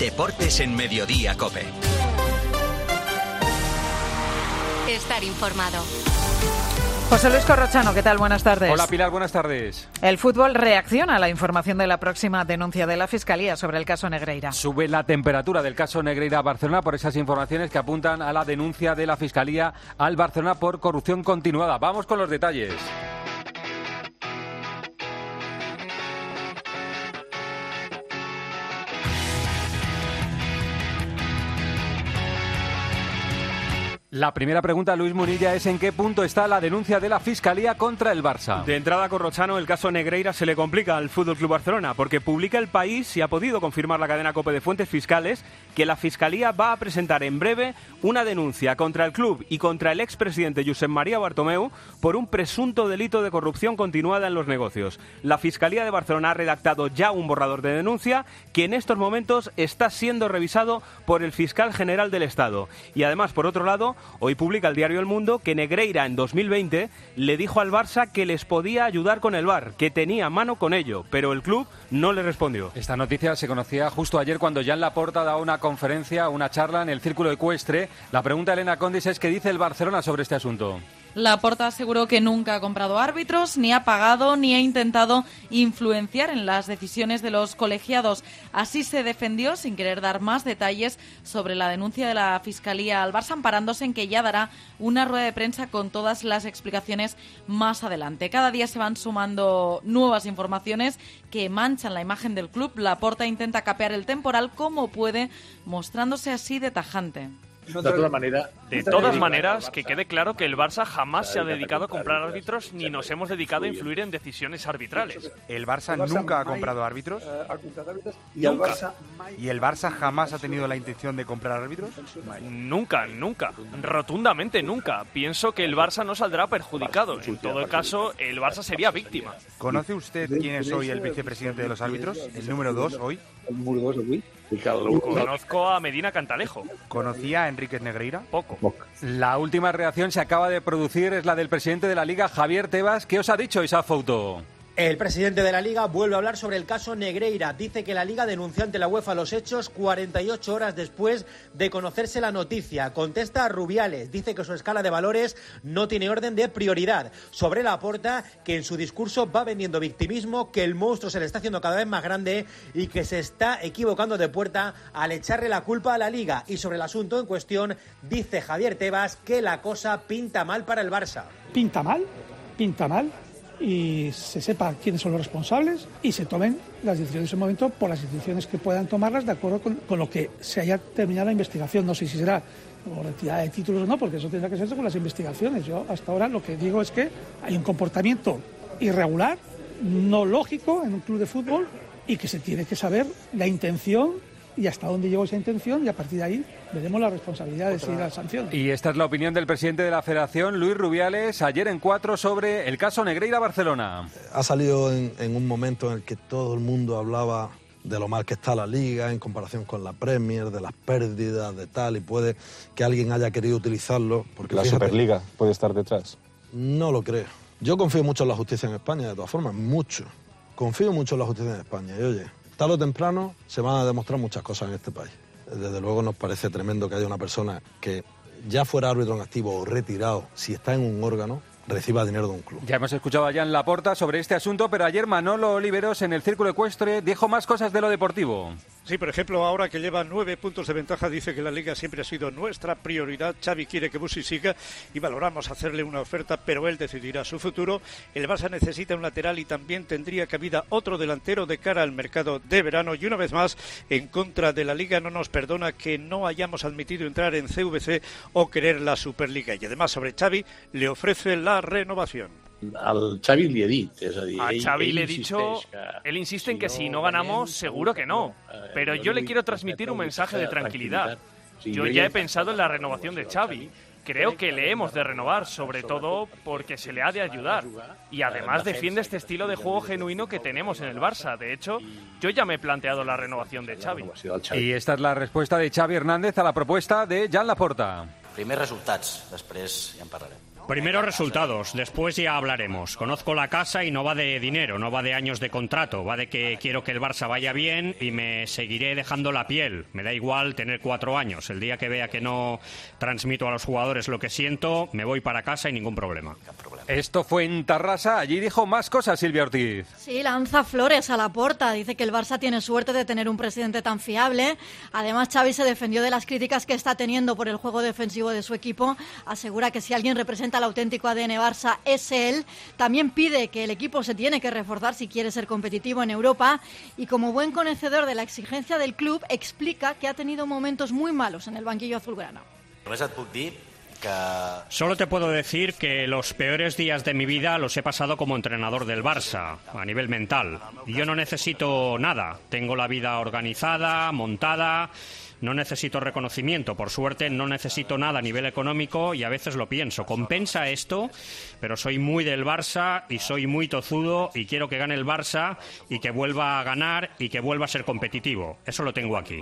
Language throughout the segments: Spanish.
Deportes en Mediodía Cope. Estar informado. José Luis Corrochano, ¿qué tal? Buenas tardes. Hola Pilar, buenas tardes. El fútbol reacciona a la información de la próxima denuncia de la Fiscalía sobre el caso Negreira. Sube la temperatura del caso Negreira Barcelona por esas informaciones que apuntan a la denuncia de la Fiscalía al Barcelona por corrupción continuada. Vamos con los detalles. La primera pregunta, Luis Munilla, es en qué punto está la denuncia de la Fiscalía contra el Barça. De entrada, Corrochano, el caso Negreira se le complica al Fútbol Club Barcelona porque publica el país y ha podido confirmar la cadena COPE de fuentes fiscales que la Fiscalía va a presentar en breve una denuncia contra el club y contra el expresidente Josep María Bartomeu por un presunto delito de corrupción continuada en los negocios. La Fiscalía de Barcelona ha redactado ya un borrador de denuncia que en estos momentos está siendo revisado por el fiscal general del Estado. Y además, por otro lado, Hoy publica el diario El Mundo que Negreira en 2020 le dijo al Barça que les podía ayudar con el VAR, que tenía mano con ello, pero el club no le respondió. Esta noticia se conocía justo ayer cuando Jan Laporta daba una conferencia, una charla en el Círculo Ecuestre. La pregunta de Elena Condis es qué dice el Barcelona sobre este asunto. Laporta aseguró que nunca ha comprado árbitros, ni ha pagado, ni ha intentado influenciar en las decisiones de los colegiados. Así se defendió, sin querer dar más detalles, sobre la denuncia de la Fiscalía al Barça, amparándose en que ya dará una rueda de prensa con todas las explicaciones más adelante. Cada día se van sumando nuevas informaciones que manchan la imagen del club. Laporta intenta capear el temporal como puede, mostrándose así de tajante. De todas maneras, de todas maneras, que quede claro que el Barça jamás se ha dedicado a comprar árbitros ni nos hemos dedicado a influir en decisiones arbitrales. ¿El Barça nunca ha comprado árbitros? ¿Y el Barça, ¿Y el Barça jamás ha tenido la intención de comprar árbitros? Nunca, nunca. Rotundamente nunca. Pienso que el Barça no saldrá perjudicado. En todo caso, el Barça sería víctima. ¿Conoce usted quién es hoy el vicepresidente de los árbitros? ¿El número dos hoy? El número dos hoy. Conozco a Medina Cantalejo. ¿Conocía a Enríquez Negreira? Poco. La última reacción se acaba de producir, es la del presidente de la Liga, Javier Tebas. ¿Qué os ha dicho esa foto? El presidente de la Liga vuelve a hablar sobre el caso Negreira. Dice que la Liga denunció ante la UEFA los hechos 48 horas después de conocerse la noticia. Contesta a Rubiales. Dice que su escala de valores no tiene orden de prioridad. Sobre la porta, que en su discurso va vendiendo victimismo, que el monstruo se le está haciendo cada vez más grande y que se está equivocando de puerta al echarle la culpa a la Liga. Y sobre el asunto en cuestión, dice Javier Tebas que la cosa pinta mal para el Barça. ¿Pinta mal? ¿Pinta mal? Y se sepa quiénes son los responsables y se tomen las decisiones en ese momento por las instituciones que puedan tomarlas de acuerdo con, lo que se haya terminado la investigación. No sé si será por retirada de títulos o no, porque eso tendrá que ser con las investigaciones. Yo hasta ahora lo que digo es que hay un comportamiento irregular, no lógico en un club de fútbol y que se tiene que saber la intención y hasta dónde llegó esa intención y a partir de ahí veremos la responsabilidad de la sanción. Y esta es la opinión del presidente de la Federación, Luis Rubiales, ayer en cuatro sobre el caso Negreira Barcelona. Ha salido en, en un momento en el que todo el mundo hablaba de lo mal que está la liga en comparación con la Premier, de las pérdidas, de tal, y puede que alguien haya querido utilizarlo. Porque ¿La Superliga puede estar detrás? No lo creo. Yo confío mucho en la justicia en España, de todas formas, mucho. Confío mucho en la justicia en España. Y oye, tarde o temprano se van a demostrar muchas cosas en este país. Desde luego nos parece tremendo que haya una persona que ya fuera árbitro en activo o retirado, si está en un órgano, reciba dinero de un club. Ya hemos escuchado a Jan Laporta sobre este asunto, pero ayer Manolo Oliveros en el Círculo Ecuestre dijo más cosas de lo deportivo. Sí, por ejemplo, ahora que lleva nueve puntos de ventaja, dice que la liga siempre ha sido nuestra prioridad. Xavi quiere que Busi siga y valoramos hacerle una oferta, pero él decidirá su futuro. El Barça necesita un lateral y también tendría cabida otro delantero de cara al mercado de verano. Y una vez más, en contra de la liga, no nos perdona que no hayamos admitido entrar en CVC o querer la Superliga. Y además, sobre Xavi, le ofrece la renovación. Al Xavi le he dit, és a dir, A ell- Xavi ell le he dicho, que él insiste en que si si no ganamos, ganem, seguro que no. eh, Pero yo le li quiero transmitir un mensaje de tranquilidad. Sí, Yo ya he pensado en la renovación de Xavi. Creo que le hemos de renovar, sobre todo porque se le ha de ayudar. Y además defiende este estilo de juego genuino que tenemos en el Barça. De hecho, yo ya me he planteado la renovación de Xavi. Y esta es la respuesta de Xavi Hernández a la propuesta de Jan Laporta. Primers resultats, després ja en parlarem. Primero resultados, después ya hablaremos. Conozco la casa y no va de dinero, no va de años de contrato, va de que quiero que el Barça vaya bien y me seguiré dejando la piel. Me da igual tener cuatro años. El día que vea que no transmito a los jugadores lo que siento, me voy para casa y ningún problema. Esto fue en Tarrasa. Allí dijo más cosas Silvia Ortiz. Sí, lanza flores a la porta. Dice que el Barça tiene suerte de tener un presidente tan fiable. Además, Xavi se defendió de las críticas que está teniendo por el juego defensivo de su equipo. Asegura que si alguien representa el auténtico ADN Barça es él. También pide que el equipo se tiene que reforzar si quiere ser competitivo en Europa. Y como buen conocedor de la exigencia del club, explica que ha tenido momentos muy malos en el banquillo azulgrana. Solo te puedo decir que los peores días de mi vida los he pasado como entrenador del Barça, a nivel mental. Yo no necesito nada. Tengo la vida organizada, montada. No necesito reconocimiento, por suerte no necesito nada a nivel económico y a veces lo pienso. Compensa esto, pero soy muy del Barça y soy muy tozudo y quiero que gane el Barça y que vuelva a ganar y que vuelva a ser competitivo. Eso lo tengo aquí.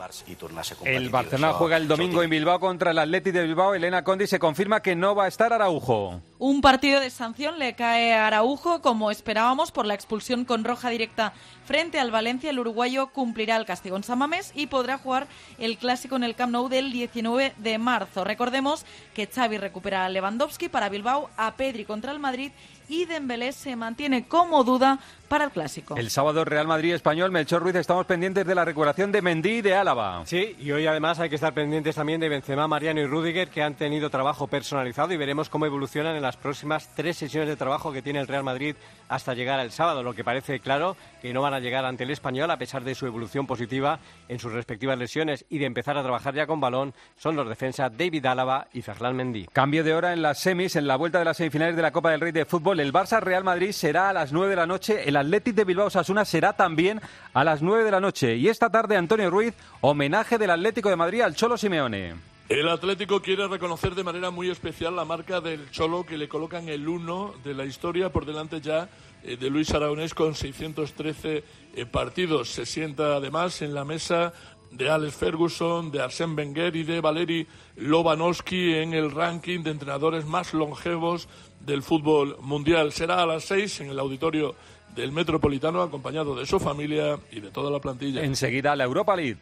El Barcelona juega el domingo en Bilbao contra el Atleti de Bilbao. Elena Condi se confirma que no va a estar Araujo. Un partido de sanción le cae a Araujo, como esperábamos, por la expulsión con roja directa frente al Valencia. El uruguayo cumplirá el castigo en Samamés y podrá jugar el clásico en el Camp Nou del 19 de marzo. Recordemos que Xavi recupera a Lewandowski para Bilbao, a Pedri contra el Madrid y Dembélé se mantiene como duda para el clásico. El sábado Real Madrid Español, Melchor Ruiz, estamos pendientes de la recuperación de Mendy y de Álava. Sí, y hoy además hay que estar pendientes también de Benzema, Mariano y Rudiger, que han tenido trabajo personalizado y veremos cómo evolucionan en las próximas tres sesiones de trabajo que tiene el Real Madrid hasta llegar al sábado, lo que parece claro que no van a llegar ante el Español a pesar de su evolución positiva en sus respectivas lesiones y de empezar a trabajar ya con balón, son los defensas David Álava y Ferland Mendy. Cambio de hora en las semis, en la vuelta de las semifinales de la Copa del Rey de Fútbol, el Barça Real Madrid será a las 9 de la noche, el Athletic de Bilbao Sasuna será también a las 9 de la noche. Y esta tarde Antonio Ruiz, homenaje del Atlético de Madrid al Cholo Simeone. El Atlético quiere reconocer de manera muy especial la marca del Cholo que le colocan el uno de la historia por delante ya eh, de Luis Aragonés con 613 eh, partidos. Se sienta además en la mesa de Alex Ferguson, de Arsène Wenger y de Valeri Lobanowski en el ranking de entrenadores más longevos del fútbol mundial. Será a las seis en el auditorio del Metropolitano, acompañado de su familia y de toda la plantilla. Enseguida la Europa League.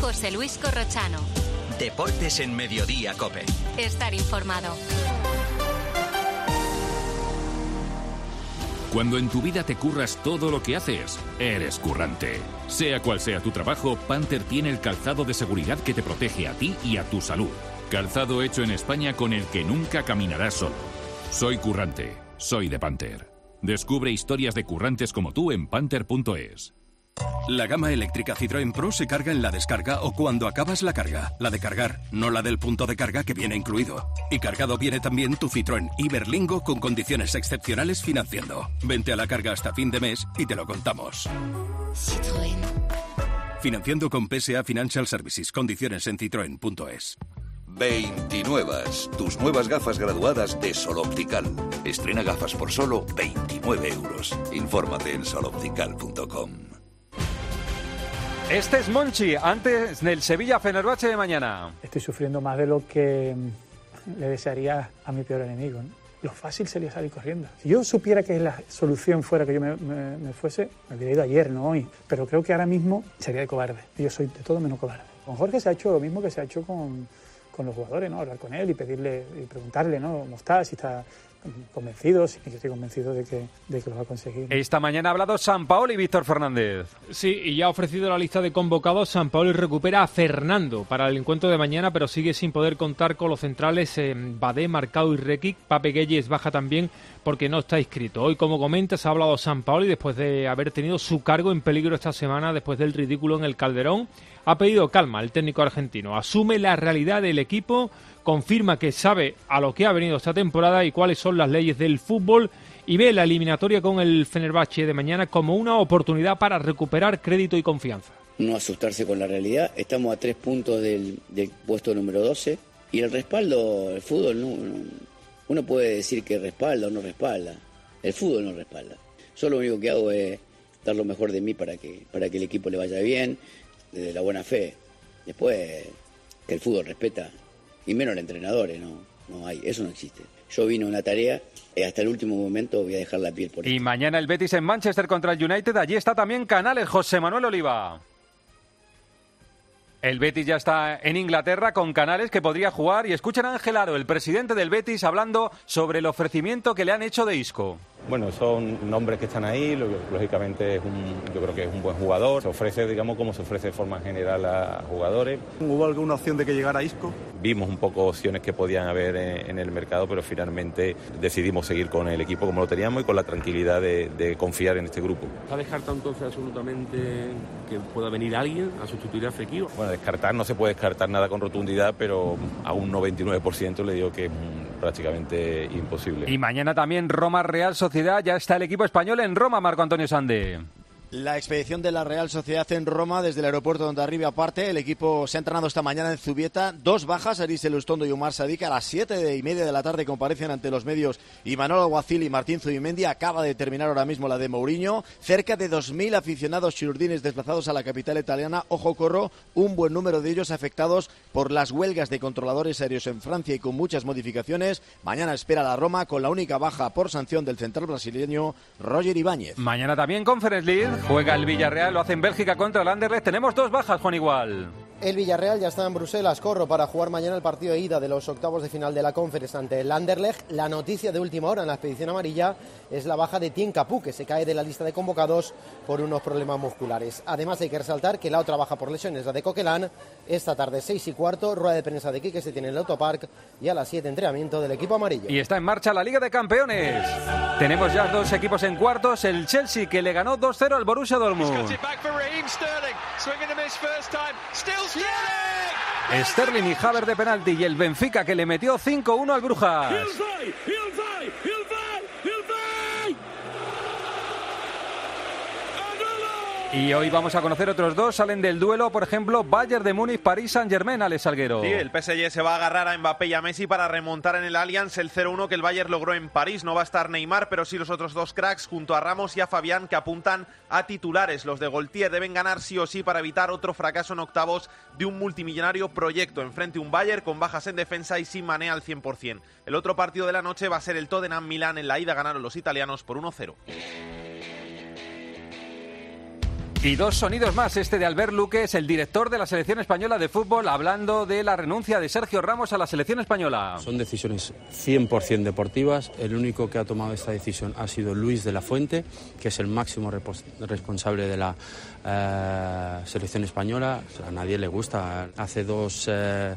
José Luis Corrochano. Deportes en Mediodía, Cope. Estar informado. Cuando en tu vida te curras todo lo que haces, eres currante. Sea cual sea tu trabajo, Panther tiene el calzado de seguridad que te protege a ti y a tu salud. Calzado hecho en España con el que nunca caminarás solo. Soy currante, soy de Panther. Descubre historias de currantes como tú en panther.es. La gama eléctrica Citroën Pro se carga en la descarga o cuando acabas la carga. La de cargar, no la del punto de carga que viene incluido. Y cargado viene también tu Citroën Iberlingo con condiciones excepcionales financiando. Vente a la carga hasta fin de mes y te lo contamos. Citroën. Financiando con PSA Financial Services. Condiciones en citroen.es. 29. Tus nuevas gafas graduadas de Sol Optical. Estrena gafas por solo 29 euros. Infórmate en soloptical.com. Este es Monchi, antes del Sevilla Fenerbahce de mañana. Estoy sufriendo más de lo que mm, le desearía a mi peor enemigo. ¿no? Lo fácil sería salir corriendo. Si yo supiera que la solución fuera que yo me, me- me fuese, me hubiera ido ayer, no hoy. Pero creo que ahora mismo sería de cobarde. Yo soy de todo menos cobarde. Con Jorge se ha hecho lo mismo que se ha hecho con, con los jugadores, ¿no? Hablar con él y pedirle y preguntarle, ¿no? ¿Cómo está? Si está convencido, si yo estoy convencido de que, de que lo va a conseguir. Esta mañana ha hablado San Paolo y Víctor Fernández. Sí, y ya ha ofrecido la lista de convocados. San Paolo y recupera a Fernando para el encuentro de mañana, pero sigue sin poder contar con los centrales eh, Badé, Marcado y Rekic. Pape Gueye baja también porque no está inscrito. Hoy, como comentas, ha hablado San Paolo y después de haber tenido su cargo en peligro esta semana después del ridículo en el Calderón, ha pedido calma el técnico argentino. Asume la realidad del equipo, confirma que sabe a lo que ha venido esta temporada y cuáles son las leyes del fútbol y ve la eliminatoria con el Fenerbahce de mañana como una oportunidad para recuperar crédito y confianza. no asustarse con la realidad. Estamos a tres puntos del, puesto número 12 y el respaldo, el fútbol, no- uno puede decir que respalda o no respalda. El fútbol no respalda. Yo lo único que hago es dar lo mejor de mí para que, para que el equipo le vaya bien, desde la buena fe. Después, que el fútbol respeta, y menos los entrenadores, ¿no? no hay, eso no existe. Yo vine a una tarea y hasta el último momento voy a dejar la piel por Y mañana el Betis en Manchester contra el United. Allí está también Canales, José Manuel Oliva. El Betis ya está en Inglaterra con Canales que podría jugar y escuchen a Ángel Aro, el presidente del Betis, hablando sobre el ofrecimiento que le han hecho de Isco. Bueno, son nombres que están ahí, lo- lógicamente es un, yo creo que es un buen jugador, se ofrece, digamos, como se ofrece de forma general a jugadores. ¿Hubo alguna opción de que llegara Isco? Vimos un poco opciones que podían haber en, en el mercado, pero finalmente decidimos seguir con el equipo como lo teníamos y con la tranquilidad de, de confiar en este grupo. ¿Está descartado entonces absolutamente que pueda venir alguien a sustituir a Fekir? Bueno, descartar no se puede descartar nada con rotundidad, pero a un 99% le digo que es prácticamente imposible. Y mañana también Roma Real Sociedad. Ya está el equipo español en Roma, Marco Antonio Sande. La expedición de la Real Sociedad en Roma desde el aeropuerto donde arriba aparte. El equipo se ha entrenado esta mañana en Zubieta. Dos bajas, Aris Elustondo y Omar Sadik. A las siete y media de la tarde comparecen ante los medios y Manolo Alguacil y Martín Zubimendi. Acaba de terminar ahora mismo la de Mourinho. Cerca de 2.000 aficionados chirurdines desplazados a la capital italiana. Ojo corro, un buen número de ellos afectados por las huelgas de controladores aéreos en Francia y con muchas modificaciones. Mañana espera la Roma con la única baja por sanción del central brasileño Roger Ibáñez. Mañana también Conference League. Juega el Villarreal, lo hace en Bélgica contra el Anderlecht. Tenemos dos bajas, Juan Igual. El Villarreal ya está en Bruselas, corro para jugar mañana el partido de ida de los octavos de final de la Conference ante el Anderlecht. La noticia de última hora en la expedición amarilla es la baja de Tien Capú, que se cae de la lista de convocados por unos problemas musculares. Además hay que resaltar que la otra baja por lesión es la de Coquelán. Esta tarde, seis y cuarto, rueda de prensa de Quique se tiene en el Autopark y a las 7 entrenamiento del equipo amarillo. Y está en marcha la Liga de Campeones. Tenemos ya dos equipos en cuartos. El Chelsea que le ganó 2-0 al Borussia Dortmund. Sterling y Haver de penalti y el Benfica que le metió 5-1 al Brujas. Y hoy vamos a conocer otros dos. Salen del duelo, por ejemplo, Bayern de Múnich, París Saint-Germain, Alex Salguero. Sí, el PSG se va a agarrar a Mbappé y a Messi para remontar en el Allianz el 0-1 que el Bayern logró en París. No va a estar Neymar, pero sí los otros dos cracks junto a Ramos y a Fabián que apuntan a titulares. Los de Goltier deben ganar sí o sí para evitar otro fracaso en octavos de un multimillonario proyecto. Enfrente un Bayern con bajas en defensa y sin manea al 100%. El otro partido de la noche va a ser el Tottenham Milán. En la ida ganaron los italianos por 1-0. Y dos sonidos más. Este de Albert Luque es el director de la selección española de fútbol, hablando de la renuncia de Sergio Ramos a la selección española. Son decisiones 100% deportivas. El único que ha tomado esta decisión ha sido Luis de la Fuente, que es el máximo responsable de la eh, selección española. A nadie le gusta. Hace dos eh,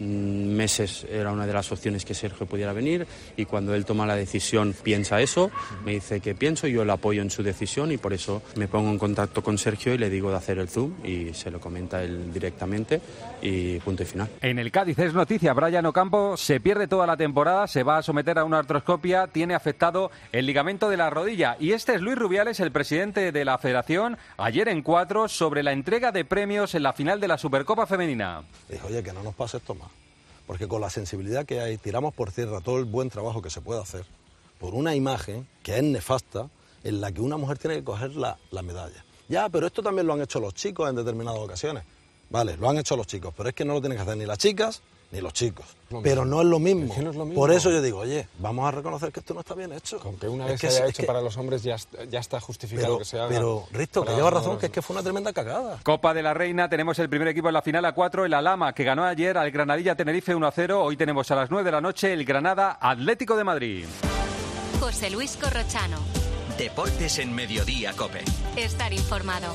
meses era una de las opciones que Sergio pudiera venir y cuando él toma la decisión piensa eso, me dice que pienso, yo le apoyo en su decisión y por eso me pongo en contacto con Sergio y le digo de hacer el Zoom y se lo comenta él directamente y punto y final. En el Cádiz es noticia, Brian Ocampo se pierde toda la temporada, se va a someter a una artroscopia, tiene afectado el ligamento de la rodilla. Y este es Luis Rubiales, el presidente de la federación, ayer en cuatro sobre la entrega de premios en la final de la Supercopa Femenina. Dijo, oye, que no nos pase esto más. Porque con la sensibilidad que hay, tiramos por tierra todo el buen trabajo que se puede hacer por una imagen que es nefasta en la que una mujer tiene que coger la, la medalla. Ya, pero esto también lo han hecho los chicos en determinadas ocasiones. Vale, lo han hecho los chicos, pero es que no lo tienen que hacer ni las chicas ni los chicos. Lo Pero no es lo mismo. Es que no es lo mismo. Por eso yo digo, oye, vamos a reconocer que esto no está bien hecho. Con que una Es vez que se haya hecho que- para los hombres ya, est- ya está justificado Pero, que se haga. pero Risto, que lleva razón, que es que fue una tremenda cagada. Copa de la Reina, tenemos el primer equipo en la final a 4, el Alama, que ganó ayer al Granadilla Tenerife 1-0. Hoy tenemos a las 9 de la noche el Granada Atlético de Madrid. José Luis Corrochano. Deportes en Mediodía, Cope. Estar informado.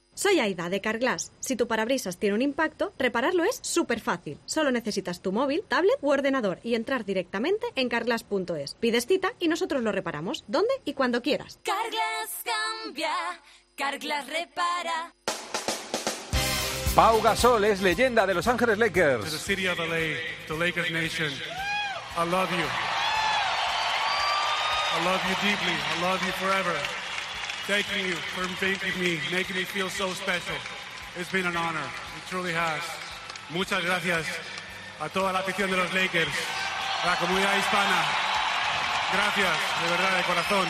Soy Aida de Carglass. Si tu parabrisas tiene un impacto, repararlo es súper fácil. Solo necesitas tu móvil, tablet u ordenador y entrar directamente en carglass.es. Pides cita y nosotros lo reparamos, donde y cuando quieras. Carglass cambia, Carglass repara. Pau Gasol es leyenda de Los Ángeles To the Lakers. city of LA, the Lakers nation, I love you. I love you deeply. I love you forever. Thanking you for making me, making me feel so special. It's been an honor. It truly has. Muchas gracias a toda la afición de los Lakers, a la comunidad hispana. Gracias, de verdad, de corazón.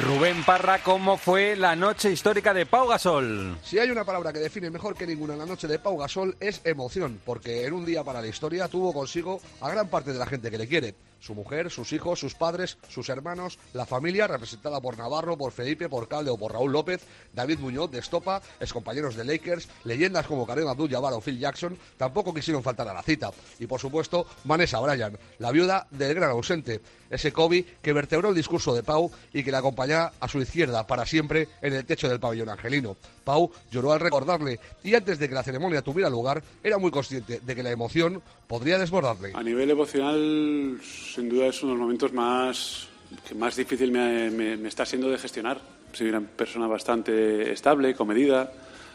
Rubén Parra, ¿cómo fue la noche histórica de Pau Gasol? Si hay una palabra que define mejor que ninguna la noche de Pau Gasol es emoción, porque en un día para la historia tuvo consigo a gran parte de la gente que le quiere. Su mujer, sus hijos, sus padres, sus hermanos, la familia representada por Navarro, por Felipe, por Calde o por Raúl López, David Muñoz de Estopa, excompañeros de Lakers, leyendas como Kareem Abdul-Jabbar o Phil Jackson, tampoco quisieron faltar a la cita. Y por supuesto, Vanessa Bryan, la viuda del gran ausente, ese Kobe que vertebró el discurso de Pau y que le acompañaba a su izquierda para siempre en el techo del pabellón angelino. Pau lloró al recordarle y antes de que la ceremonia tuviera lugar era muy consciente de que la emoción podría desbordarle. A nivel emocional, sin duda es uno de los momentos más que más difícil me, está siendo de gestionar. Soy una persona bastante estable, comedida,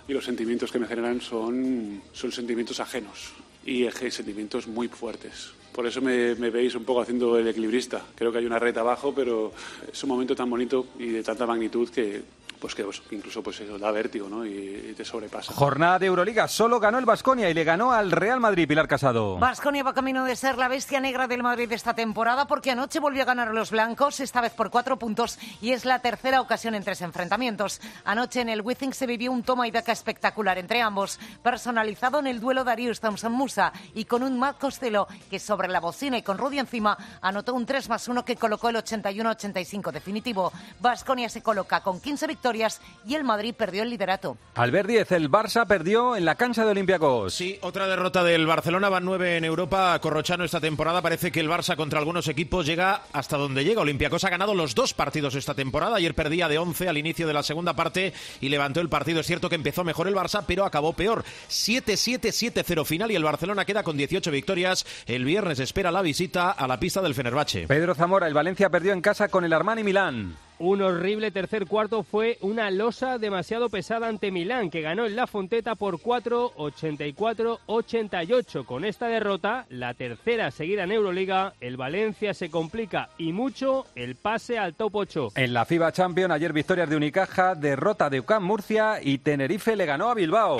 y los sentimientos que me generan son, son sentimientos ajenos y sentimientos muy fuertes. Por eso me, me veis un poco haciendo el equilibrista. Creo que hay una red abajo, pero es un momento tan bonito y de tanta magnitud que, pues que pues, incluso pues eso, da vértigo ¿no? y, y te sobrepasa. Jornada de Euroliga, solo ganó el Vasconia y le ganó al Real Madrid, Pilar Casado. Vasconia va camino de ser la bestia negra del Madrid esta temporada porque anoche volvió a ganar a los blancos, esta vez por cuatro puntos, y es la tercera ocasión en tres enfrentamientos. Anoche en el Withing se vivió un toma y daca espectacular entre ambos, personalizado en el duelo Darius Thompson-Musa y con un Matt Costello que sobre la bocina y con Rudy encima anotó un 3 más 1 que colocó el 81-85 definitivo. Vasconia se coloca con 15 victorias y el Madrid perdió el liderato. Albert 10, el Barça perdió en la cancha de Olympiacos. Sí, otra derrota del Barcelona, van nueve en Europa. Corrochano esta temporada parece que el Barça contra algunos equipos llega hasta donde llega. Olympiacos ha ganado los dos partidos esta temporada. Ayer perdía de 11 al inicio de la segunda parte y levantó el partido. Es cierto que empezó mejor el Barça, pero acabó peor. 7-7-7-0 final y el Barcelona queda con 18 victorias. El viernes espera la visita a la pista del Fenerbahce. Pedro Zamora, el Valencia perdió en casa con el Armani Milán. Un horrible tercer cuarto fue una losa demasiado pesada ante Milán, que ganó en La Fonteta por 4, 84, 88. Con esta derrota, la tercera seguida en Euroliga, el Valencia se complica y mucho el pase al top 8. En la FIBA Champions, ayer victorias de Unicaja, derrota de UCAM Murcia y Tenerife le ganó a Bilbao.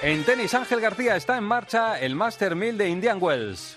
En tenis, Ángel García está en marcha el Master 1000 de Indian Wells.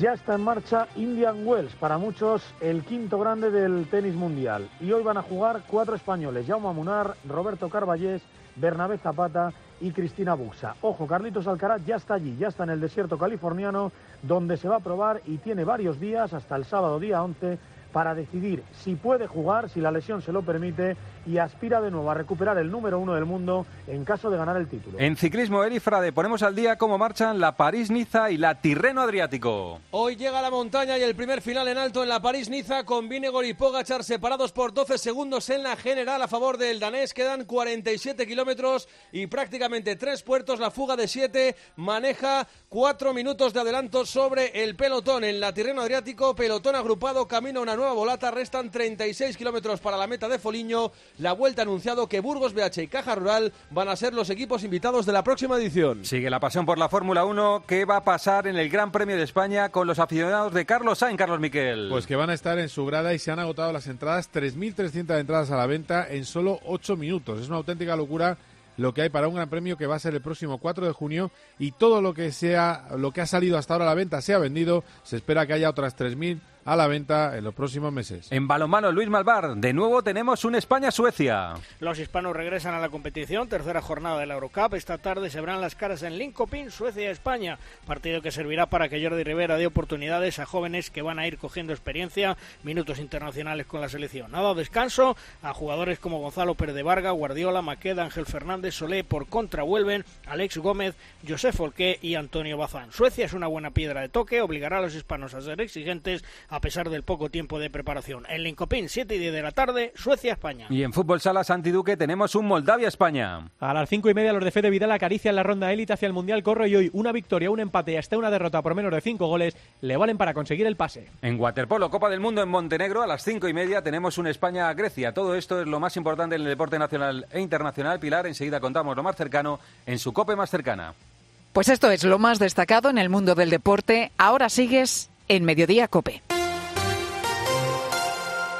Ya está en marcha Indian Wells, para muchos el quinto grande del tenis mundial. Y hoy van a jugar cuatro españoles, Jaume Munar, Roberto Carballés, Bernabé Zapata y Cristina Buxa. Ojo, Carlitos Alcaraz ya está allí, ya está en el desierto californiano, donde se va a probar y tiene varios días, hasta el sábado día 11, para decidir si puede jugar, si la lesión se lo permite, y aspira de nuevo a recuperar el número uno del mundo en caso de ganar el título. En ciclismo, Eri Frade, ponemos al día cómo marchan la París-Niza y la Tirreno Adriático. Hoy llega la montaña y el primer final en alto en la París-Niza con Vinegor y Pogachar separados por 12 segundos en la general a favor del danés. Quedan 47 kilómetros y prácticamente tres puertos. La fuga de 7 maneja cuatro minutos de adelanto sobre el pelotón. En la Tirreno Adriático, pelotón agrupado, camino a una nueva volata. Restan 36 kilómetros para la meta de Foliño. La vuelta ha anunciado que Burgos, BH y Caja Rural van a ser los equipos invitados de la próxima edición. Sigue la pasión por la Fórmula 1. ¿Qué va a pasar en el Gran Premio de España con los aficionados de Carlos Sainz, Carlos Miquel? Pues que van a estar en su grada y se han agotado las entradas, 3.300 entradas a la venta en solo 8 minutos. Es una auténtica locura lo que hay para un gran premio que va a ser el próximo 4 de junio y todo lo que sea lo que ha salido hasta ahora a la venta se ha vendido. Se espera que haya otras 3.000 a la venta en los próximos meses. En balonmano, Luis Malvar, de nuevo tenemos un España-Suecia. Los hispanos regresan a la competición, tercera jornada de la Eurocup. Esta tarde se verán las caras en Linkopin, Suecia y España. Partido que servirá para que Jordi Rivera dé oportunidades a jóvenes que van a ir cogiendo experiencia, minutos internacionales con la selección. Nada descanso a jugadores como Gonzalo Pérez de Varga, Guardiola, Maqueda, Ángel Fernández, Solé, por contra vuelven Alex Gómez, Josef Folqué y Antonio Bazán. Suecia es una buena piedra de toque, obligará a los hispanos a ser exigentes a pesar del poco tiempo de preparación. En Linkopin, 7 y 10 de la tarde, Suecia-España. Y en fútbol sala Santi Duque tenemos un Moldavia-España. A las cinco y media los de Fede Vidal acarician la ronda élite hacia el Mundial Corro y hoy una victoria, un empate y hasta una derrota por menos de cinco goles le valen para conseguir el pase. En waterpolo, Copa del Mundo en Montenegro, a las cinco y media tenemos un España-Grecia. Todo esto es lo más importante en el deporte nacional e internacional. Pilar, enseguida contamos lo más cercano en su COPE más cercana. Pues esto es lo más destacado en el mundo del deporte. Ahora sigues en Mediodía Cope.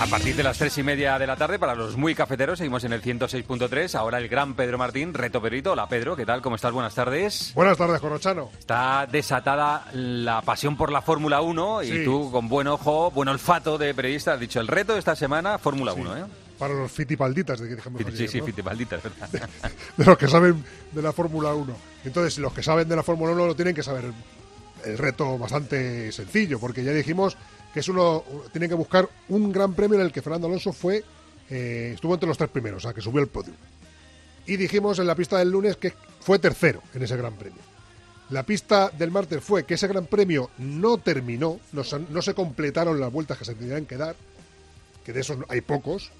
A partir de las tres y media de la tarde, para los muy cafeteros, seguimos en el 106.3. Ahora el gran Pedro Martín, Reto Perito. Hola Pedro, ¿qué tal? ¿Cómo estás? Buenas tardes. Buenas tardes, Corrochano. Está desatada la pasión por la Fórmula 1 y Sí. tú, con buen ojo, buen olfato de periodista, has dicho el reto de esta semana, Fórmula 1, ¿eh? Para los fitipalditas, de que dejamos Sí, sí, es verdad. de los que saben de la Fórmula 1. Entonces, los que saben de la Fórmula 1 lo tienen que saber el reto bastante sencillo, porque ya dijimos que es uno, tienen que buscar un gran premio en el que Fernando Alonso fue, eh, estuvo entre los tres primeros, o sea, que subió el podio. Y dijimos en la pista del lunes que fue tercero en ese gran premio. La pista del martes fue que ese gran premio no terminó, no se, no se completaron las vueltas que se tenían que dar, que de esos hay pocos,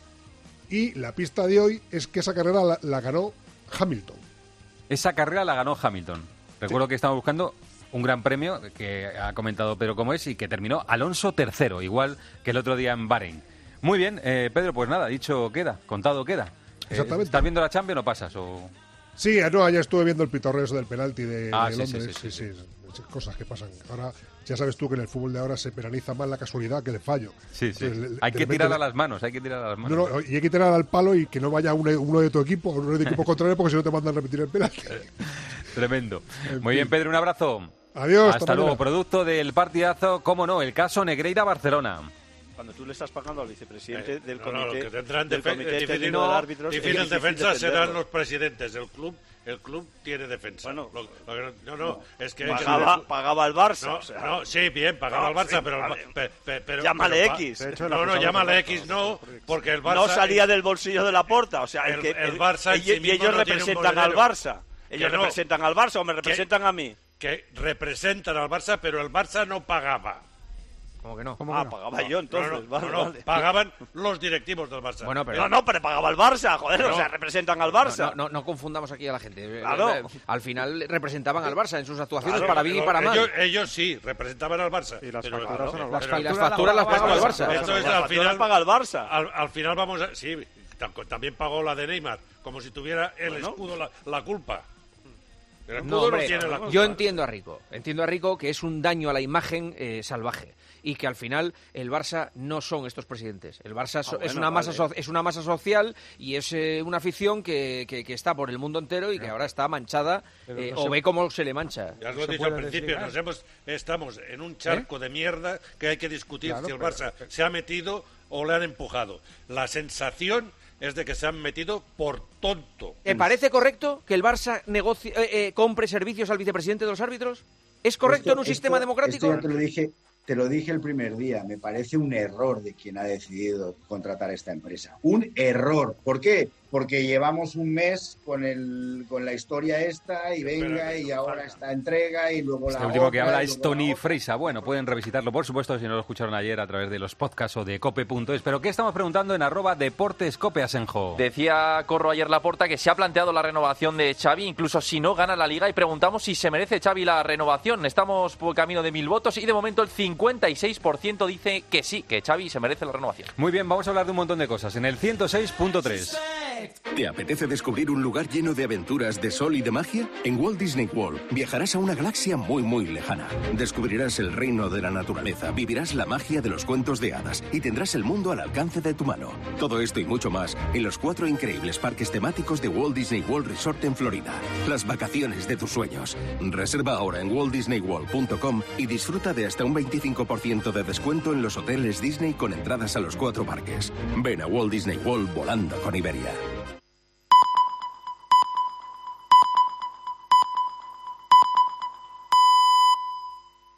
y la pista de hoy es que esa carrera la, la ganó Hamilton. Esa carrera la ganó Hamilton. Recuerdo que estamos buscando un gran premio que ha comentado Pedro cómo es y que terminó Alonso tercero, igual que el otro día en Bahrein. Muy bien, eh, Pedro, pues nada, dicho queda, contado queda. Eh, Exactamente. ¿Estás viendo la Champions o pasas? O... Sí, no, ayer estuve viendo el pitorreo del penalti de, Ah, de sí, Londres. sí, Sí, cosas que pasan. Ahora, ya sabes tú que en el fútbol de ahora se penaliza más la casualidad que el fallo. Sí, sí. Entonces, Hay que tirar a las manos, hay que tirar a las No, manos. no, y hay que tirar al palo y que no vaya uno, uno de tu equipo, uno de equipo contrario, porque si no te mandan a repetir el penalti. Tremendo. En Muy bien. Pedro, un abrazo. Adiós, Hasta, hasta luego. Producto del partidazo, cómo no, el caso Negreira-Barcelona. Cuando tú le estás pagando al vicepresidente Eh, del no, no, comité, lo que tendrán del comité difícil- árbitros, es difícil difícil defensa serán los presidentes del club. El club tiene defensa. Lo- lo que no, no, no, es que Pagaba- pagaba al Barça, No, o sea. no, sí, bien, pagaba No, al Barça, sí, pero, el vale. Pe- pe- pero Llámale pero X. De hecho, no, no, llámale al X no, porque el Barça no salía del bolsillo de la porta, o sea, el, el- que, el Barça sí y ellos no representan al. Barça. Ellos no. representan al Barça o me representan a mí. Que representan al Barça, pero el Barça no pagaba. ¿Cómo que no? ¿Cómo ah, que no? pagaba No, yo entonces. no, no, vale, no, no, vale. pagaban los directivos del Barça. Bueno, pero... No, no, pero pagaba el Barça, joder, No. o sea, representan al Barça. No, no, no confundamos aquí a la gente. Eh, Claro. eh, Al final representaban al Barça en sus actuaciones Claro, para bien y pero para mal. Ellos, ellos sí, representaban al Barça. Y las pero, facturas Las, Barça. y las facturas las pagaba el Barça. Entonces, al final, paga el Barça. Al, al final vamos a... Sí, tam- también pagó la de Neymar, como si tuviera el Bueno. escudo la, la culpa. El No, no, hombre, tiene la culpa. yo entiendo a Rico. Entiendo a Rico que es un daño a la imagen eh, salvaje y que al final el Barça no son estos presidentes. El Barça so- Ah, es, una masa vale. so- es una masa social y es eh, una afición que, que- que está por el mundo entero y que ahora está manchada eh, no o se- ve cómo se le mancha. Ya os lo he dicho al principio, nos hemos, estamos en un charco de mierda que hay que discutir Claro, si el pero- Barça se ha metido o le han empujado. La sensación es de que se han metido por tonto. ¿Te parece correcto que el Barça negocie- eh, eh, compre servicios al vicepresidente de los árbitros? ¿Es correcto Esto- en un esto- sistema democrático? Esto ya te lo dije, te lo dije el primer día, me parece un error de quien ha decidido contratar esta empresa. Un error. ¿Por qué? Porque llevamos un mes con, el, con la historia esta y venga y ahora esta entrega y luego Este la último que habla es Tony Freisa. Bueno, pueden revisitarlo, por supuesto, si no lo escucharon ayer a través de los podcasts o de cope.es. Pero ¿qué estamos preguntando en arroba deportes cope Asenjo? Decía Corro ayer Laporta que se ha planteado la renovación de Xavi, incluso si no gana la Liga, y preguntamos si se merece Xavi la renovación. Estamos por camino de mil votos y de momento el 56% dice que sí, que Xavi se merece la renovación. Muy bien, vamos a hablar de un montón de cosas. En el 106.3. ¿Te apetece descubrir un lugar lleno de aventuras, de sol y de magia? En Walt Disney World viajarás a una galaxia muy muy lejana. Descubrirás el reino de la naturaleza, vivirás la magia de los cuentos de hadas y tendrás el mundo al alcance de tu mano. Todo esto y mucho más en los cuatro increíbles parques temáticos de Walt Disney World Resort en Florida. Las vacaciones de tus sueños. Reserva ahora en waltdisneyworld.com y disfruta de hasta un 25% de descuento en los hoteles Disney con entradas a los cuatro parques. Ven a Walt Disney World volando con Iberia.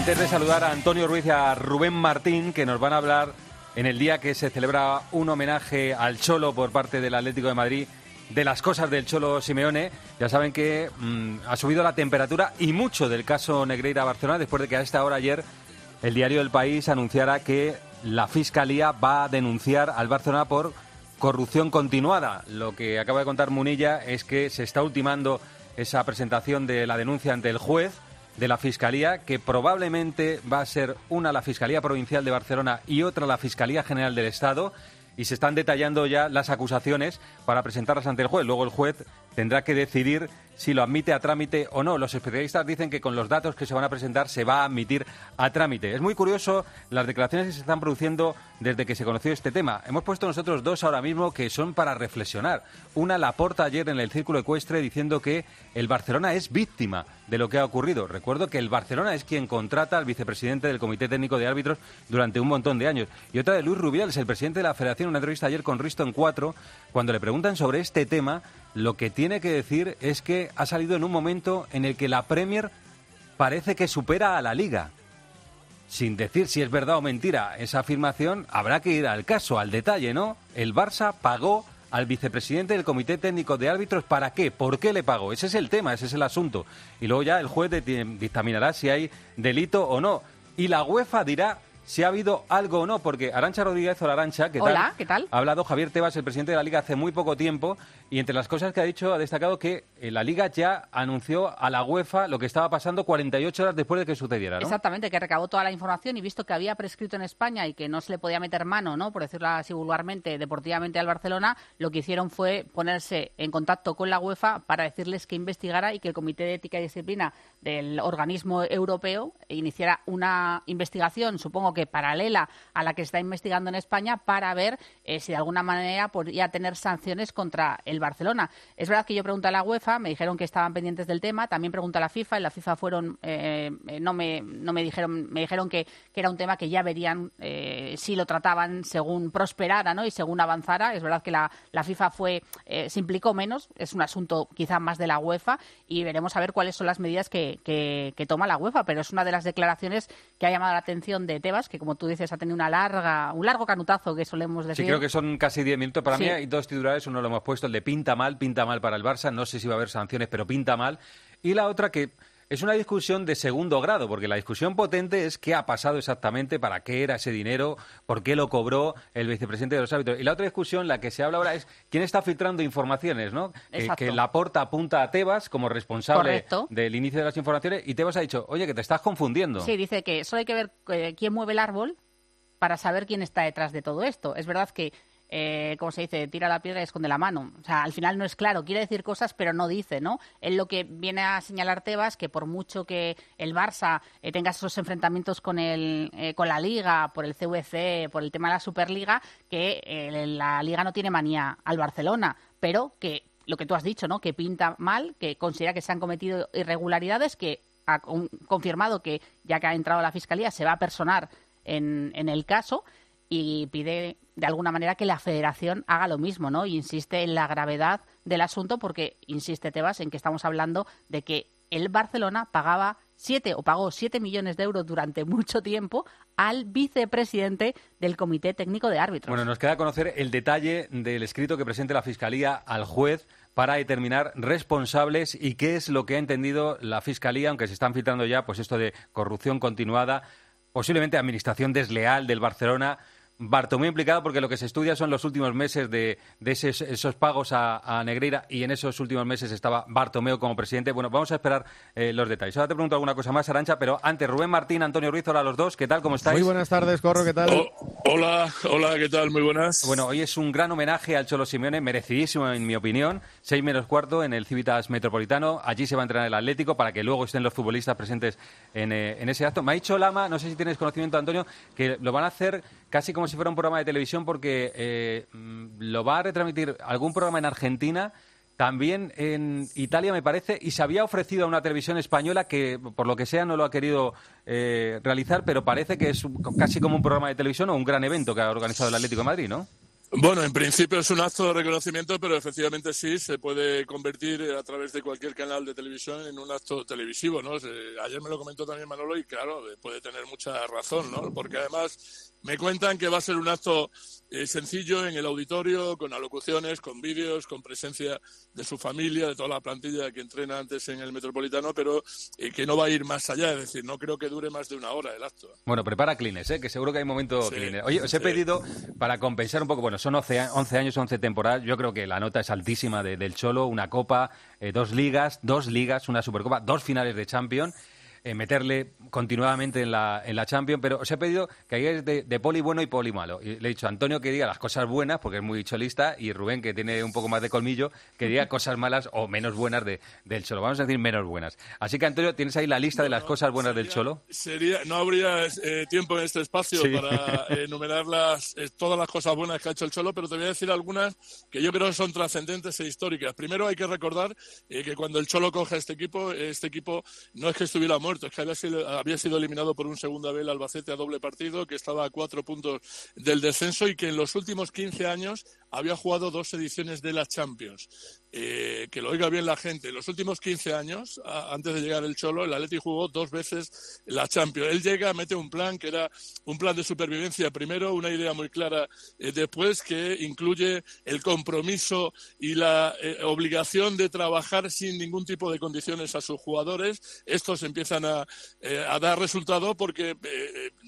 Antes de saludar a Antonio Ruiz y a Rubén Martín, que nos van a hablar en el día que se celebra un homenaje al Cholo por parte del Atlético de Madrid, de las cosas del Cholo Simeone. Ya saben que mm, ha subido la temperatura y mucho del caso Negreira Barcelona después de que a esta hora ayer el diario del País anunciara que la Fiscalía va a denunciar al Barcelona por corrupción continuada. Lo que acaba de contar Munilla es que se está ultimando esa presentación de la denuncia ante el juez de la Fiscalía, que probablemente va a ser una la Fiscalía Provincial de Barcelona y otra la Fiscalía General del Estado, y se están detallando ya las acusaciones para presentarlas ante el juez. Luego el juez tendrá que decidir si lo admite a trámite o no. Los especialistas dicen que con los datos que se van a presentar se va a admitir a trámite. Es muy curioso las declaraciones que se están produciendo desde que se conoció este tema. Hemos puesto nosotros dos ahora mismo que son para reflexionar. Una la aporta ayer en el Círculo Ecuestre diciendo que el Barcelona es víctima de lo que ha ocurrido. Recuerdo que el Barcelona es quien contrata al vicepresidente del Comité Técnico de Árbitros durante un montón de años. Y otra de Luis Rubiales, el presidente de la Federación, en una entrevista ayer con Risto en Cuatro, cuando le preguntan sobre este tema, lo que tiene que decir es que ha salido en un momento en el que la Premier parece que supera a la Liga. Sin decir si es verdad o mentira esa afirmación, habrá que ir al caso, al detalle, ¿no? El Barça pagó al vicepresidente del Comité Técnico de Árbitros, ¿para qué? ¿Por qué le pagó? Ese es el tema, ese es el asunto. Y luego ya el juez dictaminará si hay delito o no. Y la UEFA dirá si ha habido algo o no, porque Arancha Rodríguez, hola Arancha, ¿qué tal? Hola, ¿qué tal? Ha hablado Javier Tebas, el presidente de la Liga, hace muy poco tiempo, y entre las cosas que ha dicho, ha destacado que eh, la Liga ya anunció a la UEFA lo que estaba pasando 48 horas después de que sucediera. Exactamente, que recabó toda la información y visto que había prescrito en España y que no se le podía meter mano, ¿no? por decirlo así vulgarmente, deportivamente al Barcelona, lo que hicieron fue ponerse en contacto con la UEFA para decirles que investigara y que el Comité de Ética y Disciplina del organismo europeo iniciara una investigación, supongo que paralela a la que está investigando en España, para ver eh, si de alguna manera podría tener sanciones contra el Barcelona. Es verdad que yo pregunté a la UEFA, me dijeron que estaban pendientes del tema, también pregunté a la FIFA, en la FIFA fueron, eh, eh, no me, no me dijeron, me dijeron que, que era un tema que ya verían eh, si lo trataban según prosperara, ¿no? Y según avanzara. Es verdad que la, la FIFA fue, eh, se implicó menos, es un asunto quizá más de la UEFA y veremos a ver cuáles son las medidas que, que, que toma la UEFA, pero es una de las declaraciones que ha llamado la atención de Tebas, que como tú dices ha tenido una larga, un largo canutazo que solemos decir. Sí, creo que son casi 10 minutos. Para Sí. mí hay dos titulares. Uno lo hemos puesto, el de pinta mal, pinta mal para el Barça. No sé si va a haber sanciones, pero pinta mal. Y la otra que es una discusión de segundo grado, porque la discusión potente es qué ha pasado exactamente, para qué era ese dinero, por qué lo cobró el vicepresidente de los árbitros. Y la otra discusión, la que se habla ahora, es quién está filtrando informaciones, ¿no? Que, Exacto. que Laporta apunta a Tebas como responsable Correcto. del inicio de las informaciones y Tebas ha dicho, oye, que te estás confundiendo. Sí, dice que solo hay que ver eh, quién mueve el árbol para saber quién está detrás de todo esto. Es verdad que, eh, como se dice, tira la piedra y esconde la mano. O sea, al final no es claro, quiere decir cosas, pero no dice, ¿no? Él lo que viene a señalar Tebas, que por mucho que el Barça eh, tenga esos enfrentamientos con, el, eh, con la Liga, por el CVC, por el tema de la Superliga, que eh, la Liga no tiene manía al Barcelona, pero que lo que tú has dicho, ¿no? Que pinta mal, que considera que se han cometido irregularidades, que ha con- confirmado que ya que ha entrado la fiscalía se va a personar en, en el caso y pide de alguna manera que la federación haga lo mismo, ¿no? Y insiste en la gravedad del asunto porque insiste Tebas en que estamos hablando de que el Barcelona pagaba siete o pagó siete millones de euros durante mucho tiempo al vicepresidente del Comité Técnico de Árbitros. Bueno, nos queda conocer el detalle del escrito que presente la Fiscalía al juez para determinar responsables y qué es lo que ha entendido la Fiscalía, aunque se están filtrando ya, pues esto de corrupción continuada, posiblemente administración desleal del Barcelona. Bartomeu implicado porque lo que se estudia son los últimos meses de, de esos, esos pagos a, a Negreira y en esos últimos meses estaba Bartomeu como presidente. Bueno, vamos a esperar eh, los detalles. Ahora te pregunto alguna cosa más, Arancha, pero antes Rubén Martín, Antonio Ruiz, hola a los dos. ¿Qué tal? ¿Cómo estáis? Muy buenas tardes, Corro, ¿qué tal? Hola, hola, ¿qué tal? Muy buenas. Bueno, hoy es un gran homenaje al Cholo Simeone, merecidísimo en mi opinión. Seis menos cuarto en el Civitas Metropolitano. Allí se va a entrenar el Atlético para que luego estén los futbolistas presentes en, eh, en ese acto. Me ha dicho Lama, no sé si tienes conocimiento, Antonio, que lo van a hacer casi como si fuera un programa de televisión porque eh, mm, lo va a retransmitir algún programa en Argentina. También en Italia, me parece, y se había ofrecido a una televisión española que, por lo que sea, no lo ha querido eh, realizar, pero parece que es casi como un programa de televisión o un gran evento que ha organizado el Atlético de Madrid, ¿no? Bueno, en principio es un acto de reconocimiento, pero efectivamente sí se puede convertir a través de cualquier canal de televisión en un acto televisivo, ¿no? Ayer me lo comentó también Manolo y claro, puede tener mucha razón, ¿no? Porque además me cuentan que va a ser un acto eh, sencillo en el auditorio, con alocuciones, con vídeos, con presencia de su familia, de toda la plantilla que entrena antes en el Metropolitano, pero eh, que no va a ir más allá, es decir, no creo que dure más de una hora el acto. Bueno, prepara Clines, ¿eh? que seguro que hay momento Sí, Clines. Oye, os he sí. pedido, para compensar un poco, bueno, son 11, a- 11 años, 11 temporadas, yo creo que la nota es altísima de- del Cholo, una copa, eh, dos ligas, dos ligas, una supercopa, dos finales de Champions, eh, meterle continuadamente en la, en la Champions, pero os he pedido que hagáis de, de poli bueno y poli malo. Y le he dicho a Antonio que diga las cosas buenas, porque es muy cholista, y Rubén, que tiene un poco más de colmillo, que diga cosas malas o menos buenas de, del Cholo. Vamos a decir menos buenas. Así que, Antonio, ¿tienes ahí la lista de las cosas buenas del Cholo? Sería, no habría eh, tiempo en este espacio Sí. para enumerar las, eh, todas las cosas buenas que ha hecho el Cholo, pero te voy a decir algunas que yo creo que son trascendentes e históricas. Primero hay que recordar que cuando el Cholo coge este equipo, este equipo no es que estuviera muerto, es que había sido, había sido eliminado por un segunda vez el Albacete a doble partido, que estaba a cuatro puntos del descenso y que en los últimos 15 años había jugado dos ediciones de la Champions. Eh, que lo oiga bien la gente. En los últimos 15 años, antes de llegar el Cholo, el Atleti jugó dos veces la Champions. Él llega, mete un plan que era un plan de supervivencia primero, una idea muy clara eh, después que incluye el compromiso y la eh, obligación de trabajar sin ningún tipo de condiciones a sus jugadores. Estos empiezan a, eh, a dar resultado porque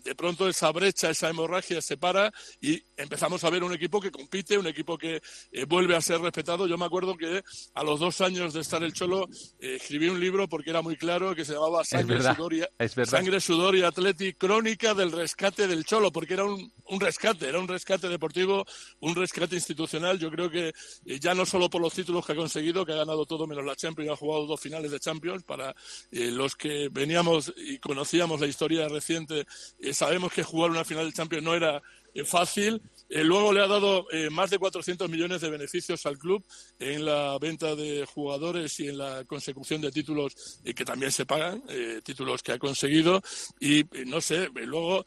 de pronto esa brecha, esa hemorragia se para y empezamos a ver un equipo que compite, un equipo que eh, vuelve a ser respetado. Yo me acuerdo que a los dos años de estar el Cholo eh, escribí un libro porque era muy claro que se llamaba Sangre, verdad, Sudor y. Sangre, Sudor y Atleti, crónica del rescate del Cholo, porque era un, un rescate, era un rescate deportivo, un rescate institucional. Yo creo que eh, ya no solo por los títulos que ha conseguido, que ha ganado todo menos la Champions y ha jugado dos finales de Champions, para eh, los que veníamos y conocíamos la historia reciente, eh, sabemos que jugar una final de Champions no era eh, fácil. Eh, luego le ha dado eh, más de 400 millones de beneficios al club en la venta de jugadores y en la consecución de títulos eh, que también se pagan, eh, títulos que ha conseguido. Y no sé, luego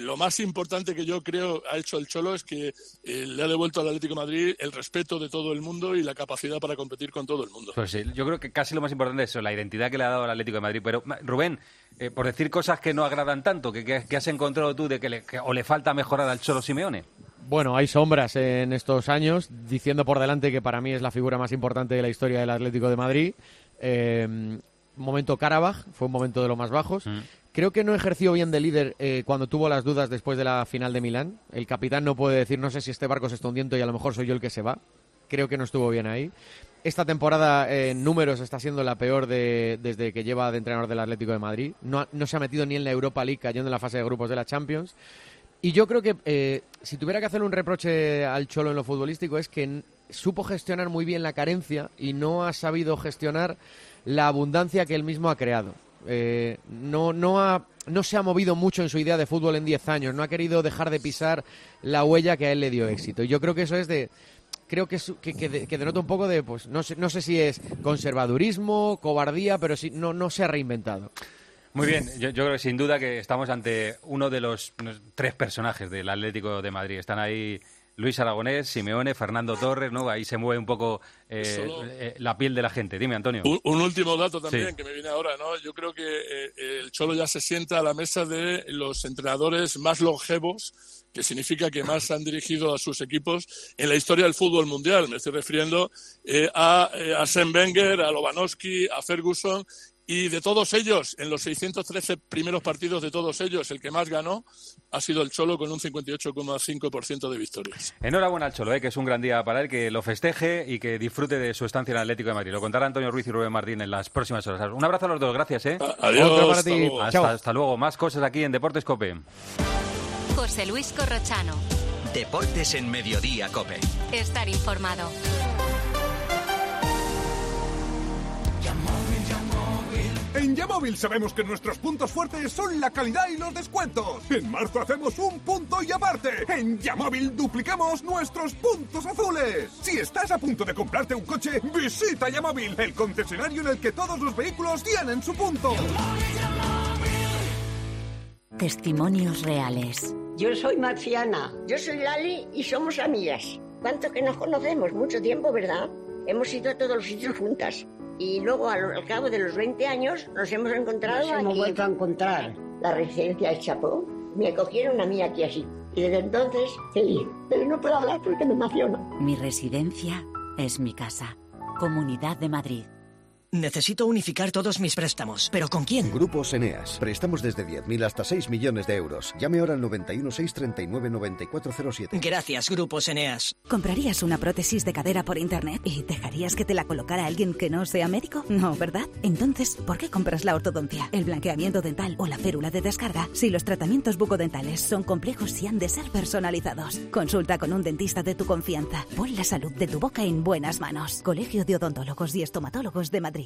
lo más importante que yo creo ha hecho el Cholo es que le ha devuelto al Atlético de Madrid el respeto de todo el mundo y la capacidad para competir con todo el mundo. Pues sí, yo creo que casi lo más importante es eso, la identidad que le ha dado al Atlético de Madrid. Pero, Rubén, por decir cosas que no agradan tanto, que has encontrado tú de que, le- que o le falta mejorar al Cholo Simeone. Bueno, hay sombras en estos años, diciendo por delante que para mí es la figura más importante de la historia del Atlético de Madrid. Eh, momento Karabaj, fue un momento de los más bajos. Creo que no ejerció bien de líder eh, cuando tuvo las dudas después de la final de Milán. El capitán no puede decir, no sé si este barco se está hundiendo y a lo mejor soy yo el que se va. Creo que no estuvo bien ahí. Esta temporada eh, en números está siendo la peor de- desde que lleva de entrenador del Atlético de Madrid. No, no se ha metido ni en la Europa League, cayendo en la fase de grupos de la Champions. Y yo creo que eh, si tuviera que hacer un reproche al Cholo en lo futbolístico es que supo gestionar muy bien la carencia y no ha sabido gestionar la abundancia que él mismo ha creado. Eh, no, no, ha- no se ha movido mucho en su idea de fútbol en 10 años, no ha querido dejar de pisar la huella que a él le dio éxito. Y yo creo que eso es de... Creo que, es- que, que que denota un poco de, pues, no sé, no sé si es conservadurismo, cobardía, pero sí, no, no se ha reinventado. Muy bien, yo, yo creo que sin duda que estamos ante uno de los tres personajes del Atlético de Madrid. Están ahí Luis Aragonés, Simeone, Fernando Torres, ¿no? Ahí se mueve un poco eh, Solo- eh, la piel de la gente. Dime, Antonio. Un, un último dato también Sí. que me viene ahora, ¿no? Yo creo que eh, el Cholo ya se sienta a la mesa de los entrenadores más longevos, que significa que más han dirigido a sus equipos en la historia del fútbol mundial. Me estoy refiriendo eh, a eh, Arsène Wenger, a Lobanowski, a Ferguson y de todos ellos, en los 613 primeros partidos de todos ellos, el que más ganó ha sido el Cholo con un 58,5% de victorias. Enhorabuena al Cholo, eh, que es un gran día para él, que lo festeje y que disfrute de su estancia en el Atlético de Madrid. Lo contará Antonio Ruiz y Rubén Martín en las próximas horas. Un abrazo a los dos, gracias. ¿eh? adiós, Otro para hasta ti. luego. Hasta, Chao. hasta luego. Más cosas aquí en Deportes Cope. José Luis Corrochano. Deportes en Mediodía, Cope. Estar informado. En Yamóvil sabemos que nuestros puntos fuertes son la calidad y los descuentos. En marzo hacemos un punto y aparte. En Yamóvil duplicamos nuestros puntos azules. Si estás a punto de comprarte un coche, visita Yamóvil, el concesionario en el que todos los vehículos tienen su punto. Testimonios reales. Yo soy Marciana. Yo soy Lali y somos amigas. ¿Cuánto que nos conocemos? Mucho tiempo, ¿verdad? Hemos ido a todos los sitios juntas. Y luego, al, al cabo de los 20 años, nos hemos encontrado Nos hemos aquí. vuelto a encontrar. La residencia del Chapó. Me acogieron a mí aquí así. Y desde entonces, feliz. Pero no puedo hablar porque me emociona. Mi residencia es mi casa. Comunidad de Madrid. Necesito unificar todos mis préstamos. ¿Pero con quién? Grupos Eneas. Préstamos desde 10.000 hasta 6 millones de euros. Llame ahora al 91 639 9407. Gracias, Grupos Eneas. ¿Comprarías una prótesis de cadera por internet y dejarías que te la colocara alguien que no sea médico? No, ¿verdad? Entonces, ¿por qué compras la ortodoncia, el blanqueamiento dental o la férula de descarga si los tratamientos bucodentales son complejos y han de ser personalizados? Consulta con un dentista de tu confianza. Pon la salud de tu boca en buenas manos. Colegio de Odontólogos y Estomatólogos de Madrid.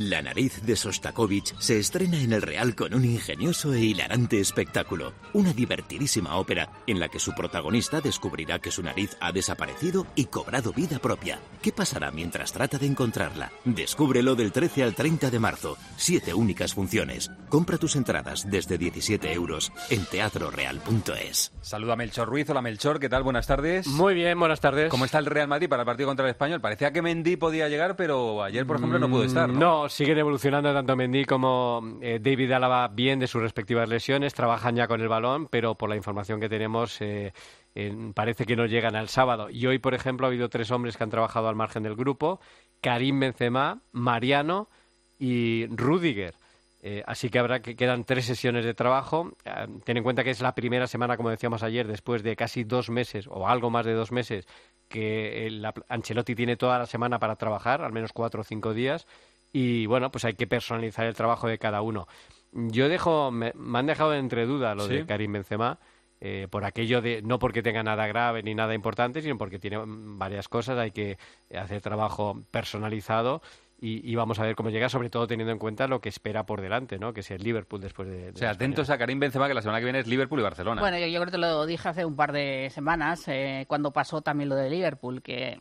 La nariz de Sostakovich se estrena en el Real con un ingenioso e hilarante espectáculo. Una divertidísima ópera en la que su protagonista descubrirá que su nariz ha desaparecido y cobrado vida propia. ¿Qué pasará mientras trata de encontrarla? Descúbrelo del 13 al 30 de marzo. Siete únicas funciones. Compra tus entradas desde 17 euros en teatroreal.es. Saluda a Melchor Ruiz. Hola Melchor, ¿qué tal? Buenas tardes. Muy bien, buenas tardes. ¿Cómo está el Real Madrid para el partido contra el Español? Parecía que Mendy podía llegar, pero ayer, por ejemplo, no pudo estar. ¿no? No, siguen evolucionando tanto Mendy como eh, David Álava bien de sus respectivas lesiones, trabajan ya con el balón, pero por la información que tenemos eh, parece que no llegan al sábado. Y hoy, por ejemplo, ha habido tres hombres que han trabajado al margen del grupo, Karim Benzema, Mariano y Rudiger. Eh, así que habrá que quedan tres sesiones de trabajo. Eh, ten en cuenta que es la primera semana, como decíamos ayer, después de casi dos meses o algo más de dos meses, que el, Ancelotti tiene toda la semana para trabajar, al menos cuatro o cinco días. Y bueno, pues hay que personalizar el trabajo de cada uno. Yo dejo, me, me han dejado entre duda lo ¿Sí? de Karim Benzema. eh, por aquello de no porque tenga nada grave ni nada importante, sino porque tiene mm, varias cosas, hay que hacer trabajo personalizado y, vamos a ver cómo llega, sobre todo teniendo en cuenta lo que espera por delante, ¿no? Que es el Liverpool después de. o sea, atentos a Karim Benzema que la semana que viene es Liverpool y Barcelona. Bueno, yo, yo creo que te lo dije hace un par de semanas eh, cuando pasó también lo de Liverpool que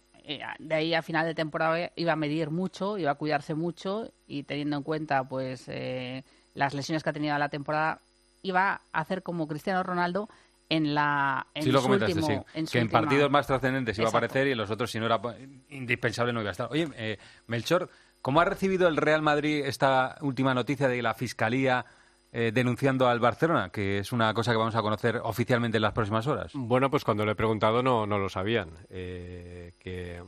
de ahí a final de temporada iba a medir mucho, iba a cuidarse mucho y teniendo en cuenta pues eh, las lesiones que ha tenido la temporada iba a hacer como Cristiano Ronaldo en la en sí, lo comentaste, sí. que en partidos más trascendentes iba a aparecer y en los otros, si no era indispensable, no iba a estar. Oye, eh, Melchor, ¿cómo ha recibido el Real Madrid esta última noticia de la Fiscalía eh, denunciando al Barcelona? Que es una cosa que vamos a conocer oficialmente en las próximas horas. Bueno, pues cuando lo he preguntado no, no lo sabían, eh, que,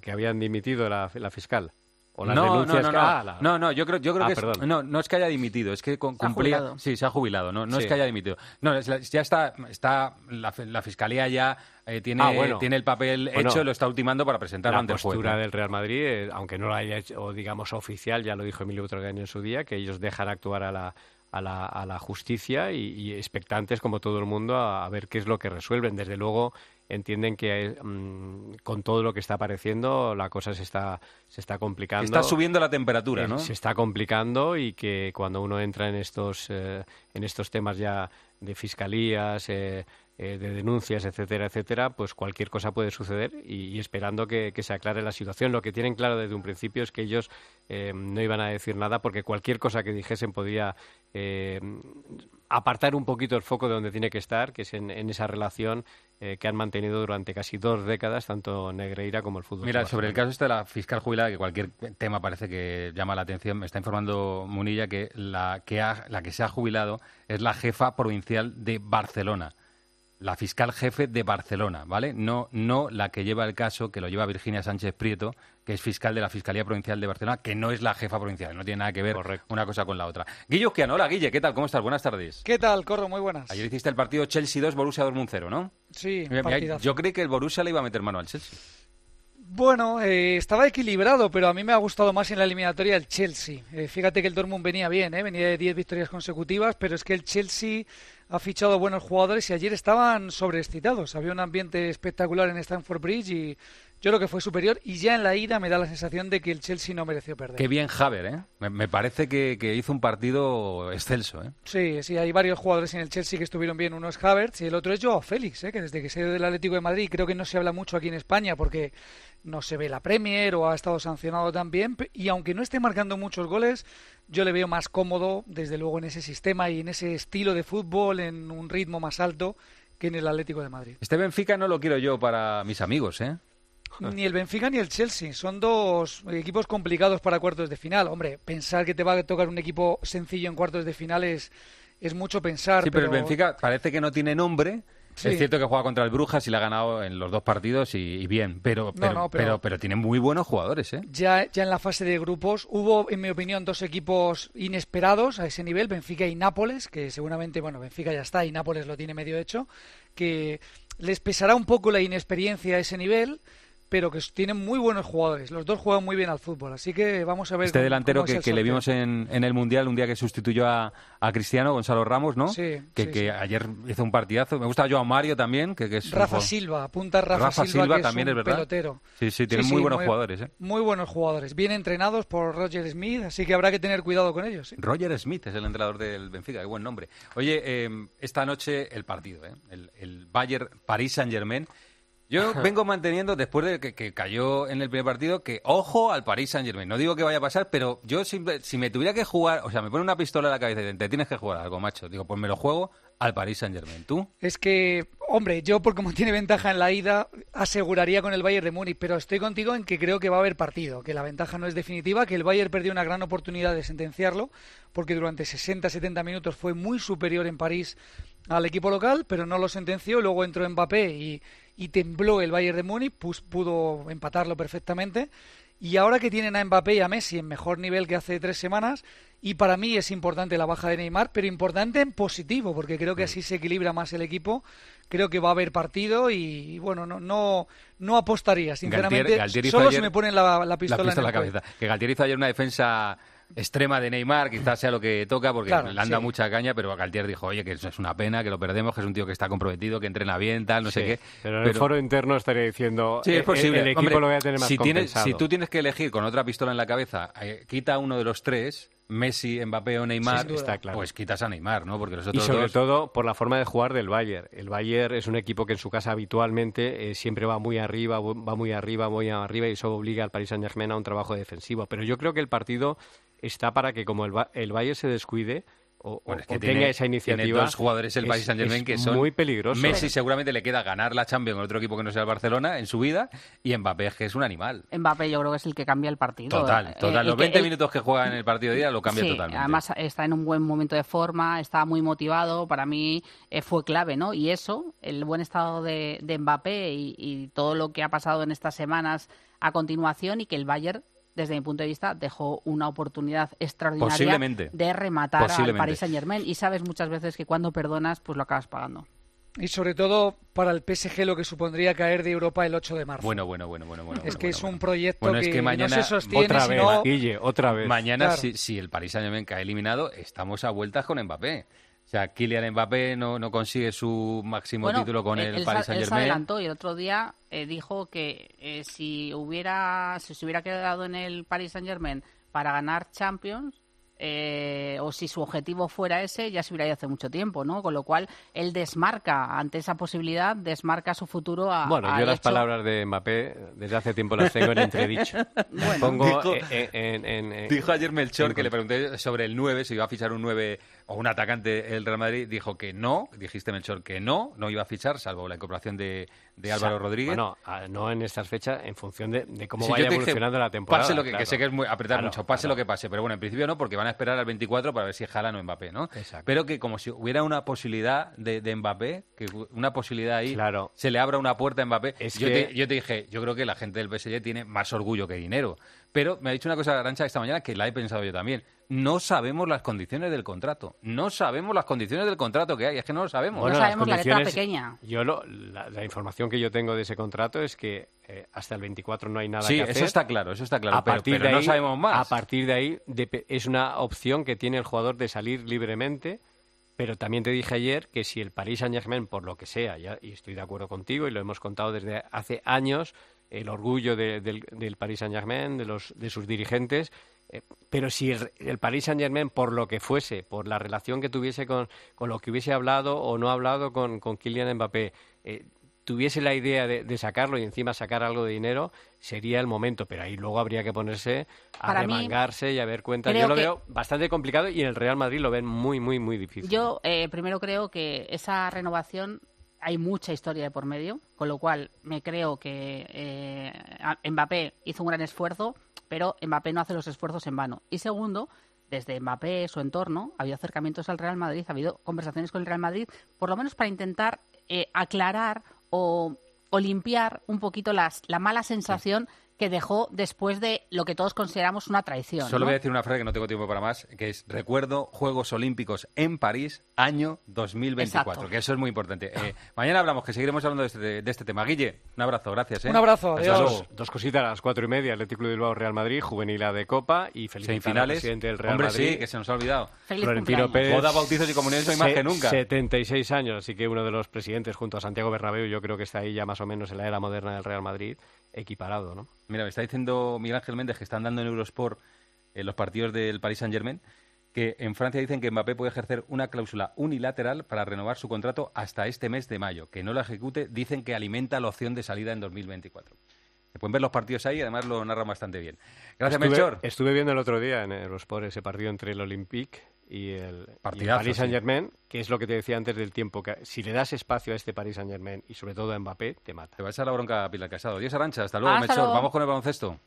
que habían dimitido la fiscal no, no, no, no, no, yo creo, yo creo ah, que es, no, no es que haya dimitido, es que cumplía, sí, se ha jubilado, no, no es que haya dimitido, no, ya está, está la, la fiscalía ya eh, tiene, ah, tiene el papel hecho, lo está ultimando para presentarlo ante el juez. La postura del Real Madrid, eh, aunque no lo haya hecho, digamos oficial, ya lo dijo Emilio Butragueño en su día, que ellos dejan actuar a la a la, a la justicia y, expectantes como todo el mundo a, ver qué es lo que resuelven. Desde luego entienden que mm, con todo lo que está apareciendo la cosa se está, se está complicando. Está subiendo la temperatura, eh, ¿no? Se está complicando y que cuando uno entra en estos, eh, en estos temas ya de fiscalías, eh, de denuncias, etcétera, etcétera, pues cualquier cosa puede suceder y, esperando que, se aclare la situación. Lo que tienen claro desde un principio es que ellos no iban a decir nada porque cualquier cosa que dijesen podía apartar un poquito el foco de donde tiene que estar, que es en, esa relación eh, que han mantenido durante casi dos décadas, tanto Negreira como el fútbol. Mira, sobre el caso este de la fiscal jubilada, que cualquier tema parece que llama la atención, me está informando Munilla que la que, la que se ha jubilado es la jefa provincial de Barcelona la fiscal jefe de Barcelona, ¿vale? No, no la que lleva el caso, que lo lleva Virginia Sánchez Prieto, que es fiscal de la Fiscalía Provincial de Barcelona, que no es la jefa provincial, no tiene nada que ver una cosa con la otra. Guillo Quiano, hola Guille, ¿qué tal? ¿Cómo estás? Buenas tardes. ¿Qué tal, Corro? Muy buenas. Ayer hiciste el partido Chelsea 2, Borussia Dortmund 0, ¿no? Sí, Yo creí que el Borussia le iba a meter mano al Chelsea. Bueno, eh, estaba equilibrado, pero a mí me ha gustado más en la eliminatoria el Chelsea. Eh, fíjate que el Dortmund venía bien, ¿eh? venía de 10 victorias consecutivas, pero es que el Chelsea ha fichado buenos jugadores y ayer estaban sobreexcitados. Había un ambiente espectacular en Stamford Bridge y yo creo que fue superior y ya en la ida me da la sensación de que el Chelsea no mereció perder. Qué bien Haver, ¿eh? Me, parece que, hizo un partido excelso, ¿eh? Sí, sí, hay varios jugadores en el Chelsea que estuvieron bien. Uno es Havertz y el otro es Joao Félix, ¿eh? que desde que se dio del Atlético de Madrid creo que no se habla mucho aquí en España porque no se ve la Premier o ha estado sancionado también. Y aunque no esté marcando muchos goles, yo le veo más cómodo, desde luego, en ese sistema y en ese estilo de fútbol, en un ritmo más alto que en el Atlético de Madrid. Este Benfica no lo quiero yo para mis amigos, ¿eh? Ni el Benfica ni el Chelsea. Son dos equipos complicados para cuartos de final. Hombre, pensar que te va a tocar un equipo sencillo en cuartos de final es, es mucho pensar. Sí, pero el Benfica parece que no tiene nombre es cierto que juega contra el Brujas y le ha ganado en los dos partidos y, bien, pero pero, pero, pero, tiene muy buenos jugadores. ¿eh? Ya, ya en la fase de grupos hubo, en mi opinión, dos equipos inesperados a ese nivel, Benfica y Nápoles, que seguramente, bueno, Benfica ya está y Nápoles lo tiene medio hecho, que les pesará un poco la inexperiencia a ese nivel pero que tienen muy buenos jugadores. Los dos juegan muy bien al fútbol, así que vamos a ver. Este delantero que, le vimos en, el Mundial, un día que sustituyó a, Cristiano, Gonzalo Ramos, ¿no? Sí. Que, ayer hizo un partidazo. Me gusta Joao Mario también, que, es. Rafa Silva, apunta Rafa, Silva, también es, un verdad. pelotero. Sí, sí, tienen muy buenos jugadores. ¿eh? Muy buenos jugadores, bien entrenados por Roger Smith, así que habrá que tener cuidado con ellos. Roger Smith es el entrenador del Benfica, qué buen nombre. Oye, eh, esta noche el partido, ¿eh? el, el Bayern París Saint Germain. Yo vengo manteniendo, después de que, cayó en el primer partido, que ojo al Paris Saint Germain. No digo que vaya a pasar, pero yo si, si, me tuviera que jugar, o sea, me pone una pistola en la cabeza y te tienes que jugar algo, macho. Digo, pues me lo juego al Paris Saint Germain. ¿Tú? Es que, hombre, yo por como tiene ventaja en la ida, aseguraría con el Bayern de Múnich, pero estoy contigo en que creo que va a haber partido, que la ventaja no es definitiva, que el Bayern perdió una gran oportunidad de sentenciarlo, porque durante 60-70 minutos fue muy superior en París al equipo local, pero no lo sentenció. Luego entró Mbappé y, y tembló el Bayern de Múnich, pues pudo empatarlo perfectamente. Y ahora que tienen a Mbappé y a Messi en mejor nivel que hace tres semanas, y para mí es importante la baja de Neymar, pero importante en positivo, porque creo que así se equilibra más el equipo. Creo que va a haber partido y, bueno, no, no, no apostaría, sinceramente. solo se me pone la, pistola, en la cabeza. Que Galtier hizo ayer una defensa extrema de Neymar, quizás sea lo que toca, porque Claro, le sí. mucha caña, pero Galtier dijo, oye, que eso es una pena, que lo perdemos, que es un tío que está comprometido, que entrena bien, tal, no sé qué. Pero en el foro interno estaría diciendo. Sí, eh, es posible. El, equipo Hombre, lo voy a tener más si, tienes, si tú tienes que elegir con otra pistola en la cabeza, eh, quita uno de los tres, Messi, Mbappé o Neymar. Está claro. pues quitas a Neymar, ¿no? Porque los Y otros sobre dos... todo por la forma de jugar del Bayern. El Bayern es un equipo que en su casa habitualmente eh, siempre va muy arriba, va muy arriba, muy arriba y eso obliga al Paris Saint-Germain a un trabajo defensivo. Pero yo creo que el partido está para que como el, el Bayern se descuide o, Bueno, es o que tenga esa iniciativa. tiene dos jugadores el Paris Saint Germain es que son muy peligrosos. Messi seguramente le queda ganar la Champions con otro equipo que no sea el Barcelona en su vida y Mbappé es que es un animal. Mbappé yo creo que es el que cambia el partido. Total, Eh, total. Los que- 20 el- minutos que juega en el partido de día lo cambia sí, totalmente. Además está en un buen momento de forma, está muy motivado. Para mí eh, fue clave, ¿no? Y eso, el buen estado de, de Mbappé y, y todo lo que ha pasado en estas semanas a continuación y que el Bayern, desde mi punto de vista, dejó una oportunidad extraordinaria de rematar al. Paris Saint Germain. Y sabes muchas veces que cuando perdonas, pues lo acabas pagando. Y sobre todo para el PSG lo que supondría caer de Europa el 8 de marzo. Bueno, bueno, bueno, bueno, bueno. es que bueno, es un proyecto Bueno, es que, que mañana no se sostiene otra vez, Guille, otra vez. Mañana, Claro. si, si el Paris Saint-Germain cae eliminado, estamos a vueltas con Mbappé. O sea, Kylian Mbappé no, no consigue su máximo Bueno, título con él- el Paris se- Él se adelantó y el otro día eh, dijo que eh, si hubiera si se hubiera quedado en el Paris Saint Germain para ganar Champions eh, o si su objetivo fuera ese ya se hubiera ido hace mucho tiempo, ¿no? Con lo cual él desmarca ante esa posibilidad desmarca su futuro a Bueno, yo las hecho- palabras de Mbappé desde hace tiempo las tengo en entredicho. Las Bueno. pongo Dijo- en, en- en- en- Dijo ayer Melchor en- que le pregunté sobre el 9, si iba a fichar un 9 o un atacante el Real Madrid. Dijo que no, dijiste Melchor que no, no iba a fichar, salvo la incorporación de, de Álvaro Rodríguez. Bueno, a- no en estas fechas, en función de, de cómo Si vaya dije, evolucionando la temporada. Pase lo que, que claro. sé que es muy apretar Claro, mucho, pase claro. lo que pase, pero bueno, en principio no, porque van a esperar al 24 para ver si Haaland o Mbappé, ¿no? Exacto. Pero que como si hubiera una posibilidad de, de Mbappé, que una posibilidad ahí, se le abra una puerta a Mbappé. Es yo, que- te, yo te dije, yo creo que la gente del PSG tiene más orgullo que dinero. Pero me ha dicho una cosa Arancha esta mañana que la he pensado yo también. No sabemos las condiciones del contrato. No sabemos las condiciones del contrato que hay. Es que no lo sabemos. Bueno, No las sabemos la letra pequeña. Yo lo- la, la información que yo tengo de ese contrato es que eh, hasta el 24 no hay nada sí, que hacer. eso está claro, eso está claro. a pero partir pero de no ahí, sabemos más. A partir de ahí es una opción que tiene el jugador de salir libremente. Pero también te dije ayer que si el Paris Saint Germain, por lo que sea, ya, y estoy de acuerdo contigo, y lo hemos contado desde hace años, el orgullo de- del, del Paris Saint Germain, de, los, de sus dirigentes, pero si el, Paris Saint Germain, por lo que fuese, por la relación que tuviese con, con lo que hubiese hablado o no hablado con, con Kylian Mbappé, eh, tuviese la idea de, de sacarlo y encima sacar algo de dinero, sería el momento. Pero ahí luego habría que ponerse a Para mí, remangarse y a ver cuentas. Yo lo veo bastante complicado y en el Real Madrid lo ven muy, muy, muy difícil. Yo eh, primero creo que esa renovación hay mucha historia de por medio, con lo cual me creo que eh, Mbappé hizo un gran esfuerzo, pero Mbappé no hace los esfuerzos en vano. Y segundo, desde Mbappé, su entorno, ha habido acercamientos al Real Madrid, ha habido conversaciones con el Real Madrid, por lo menos para intentar eh, aclarar o, o limpiar un poquito las, la mala sensación que dejó después de lo que todos consideramos una traición. Solo ¿no? voy a decir una frase que no tengo tiempo para más, que es recuerdo Juegos Olímpicos en París, año 2024, Exacto. que eso es muy importante. Eh, mañana hablamos, que seguiremos hablando de este, de este tema. Guille, un abrazo, gracias. ¿eh? Un abrazo, Hasta adiós. luego. Dos cositas a las cuatro y media, Atlético de Bilbao, Real Madrid, juvenil A de Copa y felicitar al presidente del Real Hombre, Madrid. sí, que se nos ha olvidado. Feliz Florentino. Pérez. Boda, bautizos y comuniones hoy más se- que nunca. 76 años, así que uno de los presidentes junto a Santiago Bernabéu, yo creo que está ahí ya más o menos en la era moderna del Real Madrid, equiparado, ¿no? Mira, me está diciendo Miguel Ángel Méndez que están dando en Eurosport en los partidos del Paris Saint-Germain que en Francia dicen que Mbappé puede ejercer una cláusula unilateral para renovar su contrato hasta este mes de mayo. Que no la ejecute, dicen que alimenta la opción de salida en 2024. Se pueden ver los partidos ahí, además lo narran bastante bien. Gracias, estuve, Melchor. Estuve viendo el otro día en Eurosport ese partido entre el Olympique y el, y el Paris. Saint Germain, que es lo que te decía antes del tiempo, que si le das espacio a este Paris Saint Germain y sobre todo a Mbappé, te mata. Te va a echar la bronca a Pilar Casado. Dios Arancha, hasta luego, Hasta luego. Vamos con el baloncesto.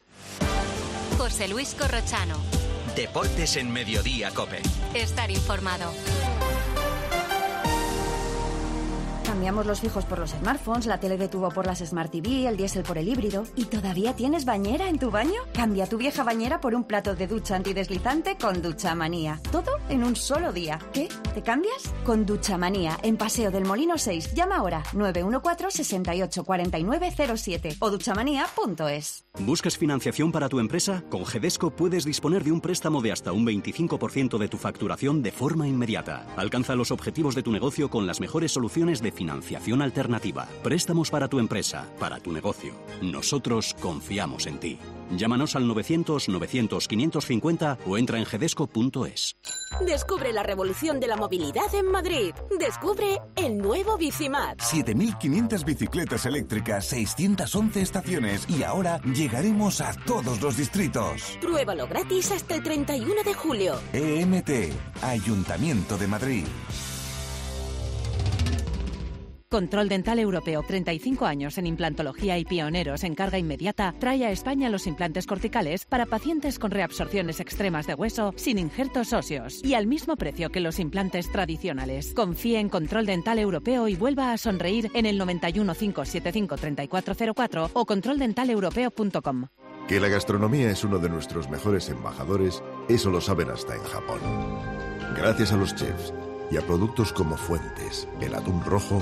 José Luis Corrochano. Deportes en Mediodía, Cope. Estar informado. Cambiamos los fijos por los smartphones, la tele de tubo por las Smart TV, el diésel por el híbrido. ¿Y todavía tienes bañera en tu baño? Cambia tu vieja bañera por un plato de ducha antideslizante con Duchamanía. Todo en un solo día. ¿Qué? ¿Te cambias? Con Duchamanía, en Paseo del Molino 6. Llama ahora 914 68 49 07 o duchamanía.es. ¿Buscas financiación para tu empresa? Con Gedesco puedes disponer de un préstamo de hasta un 25% de tu facturación de forma inmediata. Alcanza los objetivos de tu negocio con las mejores soluciones de financiación alternativa. Préstamos para tu empresa, para tu negocio. Nosotros confiamos en ti. Llámanos al 900-900-550 o entra en gedesco.es. Descubre la revolución de la movilidad en Madrid. Descubre el nuevo Bicimat. 7.500 bicicletas eléctricas, 611 estaciones y ahora llegaremos a todos los distritos. Pruébalo gratis hasta el 31 de julio. EMT, Ayuntamiento de Madrid. Control Dental Europeo, 35 años en implantología y pioneros en carga inmediata, trae a España los implantes corticales para pacientes con reabsorciones extremas de hueso sin injertos óseos y al mismo precio que los implantes tradicionales. Confíe en Control Dental Europeo y vuelva a sonreír en el 91 575 3404 o controldentaleuropeo.com. Que la gastronomía es uno de nuestros mejores embajadores, eso lo saben hasta en Japón. Gracias a los chefs y a productos como Fuentes, el atún rojo,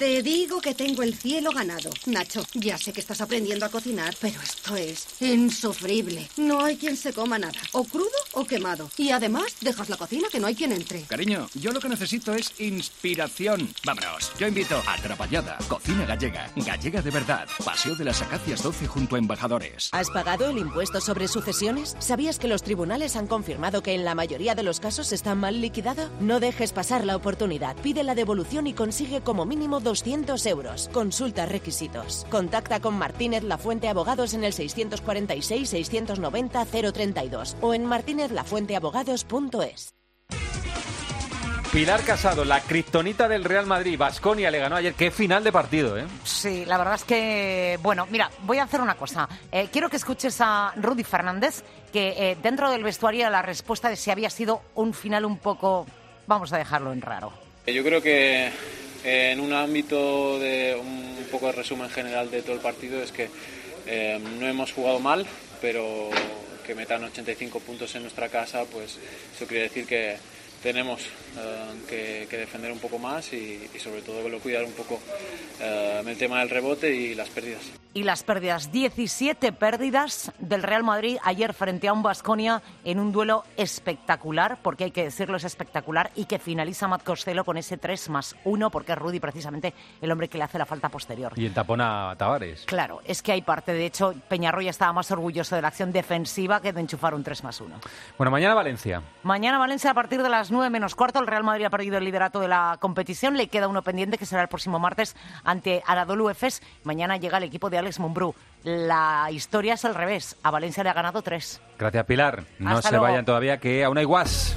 Te digo que tengo el cielo ganado. Nacho, ya sé que estás aprendiendo a cocinar, pero esto es insufrible. No hay quien se coma nada, o crudo o quemado. Y además, dejas la cocina que no hay quien entre. Cariño, yo lo que necesito es inspiración. Vámonos, yo invito a Trapallada, cocina gallega, gallega de verdad, Paseo de las Acacias 12 junto a Embajadores. ¿Has pagado el impuesto sobre sucesiones? ¿Sabías que los tribunales han confirmado que en la mayoría de los casos está mal liquidado? No dejes pasar la oportunidad. Pide la devolución y consigue como mínimo 200 euros. Consulta requisitos. Contacta con Martínez La Fuente Abogados en el 646-690-032 o en martinezlafuenteabogados.es. Pilar Casado, la kriptonita del Real Madrid, Basconia le ganó ayer. Qué final de partido, ¿eh? Sí, la verdad es que, bueno, mira, voy a hacer una cosa. Eh, quiero que escuches a Rudy Fernández, que eh, dentro del vestuario la respuesta de si había sido un final un poco, vamos a dejarlo en raro. Yo creo que en un ámbito de un poco de resumen general de todo el partido es que eh, no hemos jugado mal, pero que metan 85 puntos en nuestra casa, pues eso quiere decir que tenemos eh, que, defender un poco más y, sobre todo cuidar un poco eh, el tema del rebote y las pérdidas. Y las pérdidas, 17 pérdidas del Real Madrid ayer frente a un Basconia en un duelo espectacular, porque hay que decirlo, es espectacular, y que finaliza Matt Costello con ese 3 más 1, porque es Rudy precisamente el hombre que le hace la falta posterior. Y el tapón a Tavares. Claro, es que hay parte. De hecho, Peñarroya estaba más orgulloso de la acción defensiva que de enchufar un 3 más 1. Bueno, mañana Valencia. Mañana Valencia a partir de las 9 menos cuarto. El Real Madrid ha perdido el liderato de la competición. Le queda uno pendiente que será el próximo martes ante Aradolu Efes. Mañana llega el equipo de Alex Mumbrú. La historia es al revés. A Valencia le ha ganado tres. Gracias, Pilar. No Hasta se luego. vayan todavía, que aún hay guas.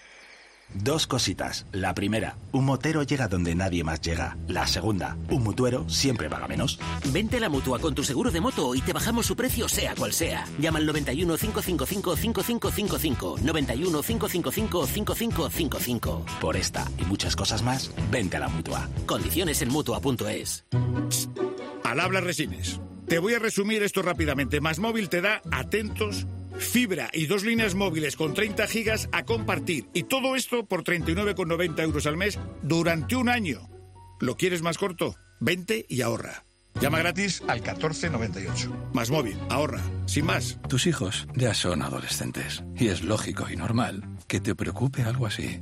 Dos cositas. La primera, un motero llega donde nadie más llega. La segunda, un mutuero siempre paga menos. Vente a la mutua con tu seguro de moto y te bajamos su precio, sea cual sea. Llama al 91 555 5555. 91 555 5555. Por esta y muchas cosas más, vente a la mutua. Condiciones en mutua.es. Al habla Resines. Te voy a resumir esto rápidamente. Más móvil te da atentos, fibra y dos líneas móviles con 30 gigas a compartir. Y todo esto por 39,90 euros al mes durante un año. ¿Lo quieres más corto? Vente y ahorra. Llama gratis al 1498. Más móvil, ahorra. Sin más. Tus hijos ya son adolescentes y es lógico y normal que te preocupe algo así.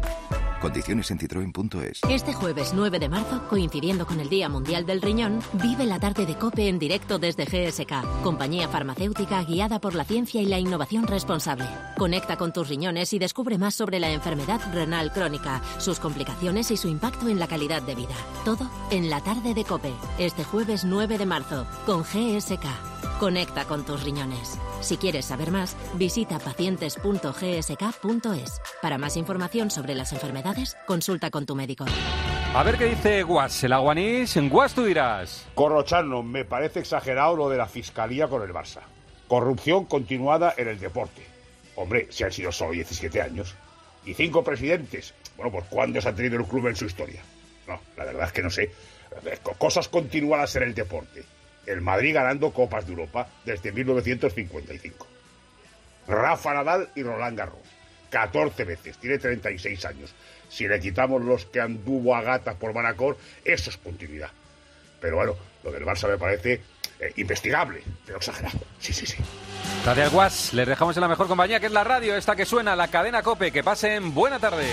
Condiciones en citroen.es. Este jueves 9 de marzo, coincidiendo con el Día Mundial del Riñón, vive la tarde de COPE en directo desde GSK, compañía farmacéutica guiada por la ciencia y la innovación responsable. Conecta con tus riñones y descubre más sobre la enfermedad renal crónica, sus complicaciones y su impacto en la calidad de vida. Todo en la tarde de COPE, este jueves 9 de marzo, con GSK. Conecta con tus riñones. Si quieres saber más, visita pacientes.gsk.es. Para más información sobre las enfermedades, consulta con tu médico. A ver qué dice Guas, el aguanís. En Guas tú dirás. Corrochano, me parece exagerado lo de la fiscalía con el Barça. Corrupción continuada en el deporte. Hombre, si han sido solo 17 años. Y cinco presidentes. Bueno, pues ¿cuándo se ha tenido el club en su historia? No, la verdad es que no sé. Cosas continuadas en el deporte. El Madrid ganando Copas de Europa desde 1955. Rafa Nadal y Roland Garros. 14 veces, tiene 36 años. Si le quitamos los que anduvo a gatas por Manacor, eso es continuidad. Pero bueno, lo del Barça me parece eh, investigable, pero exagerado. Sí, sí, sí. Gracias, Guas. Les dejamos en la mejor compañía, que es la radio, esta que suena, la cadena Cope. Que pasen buena tarde.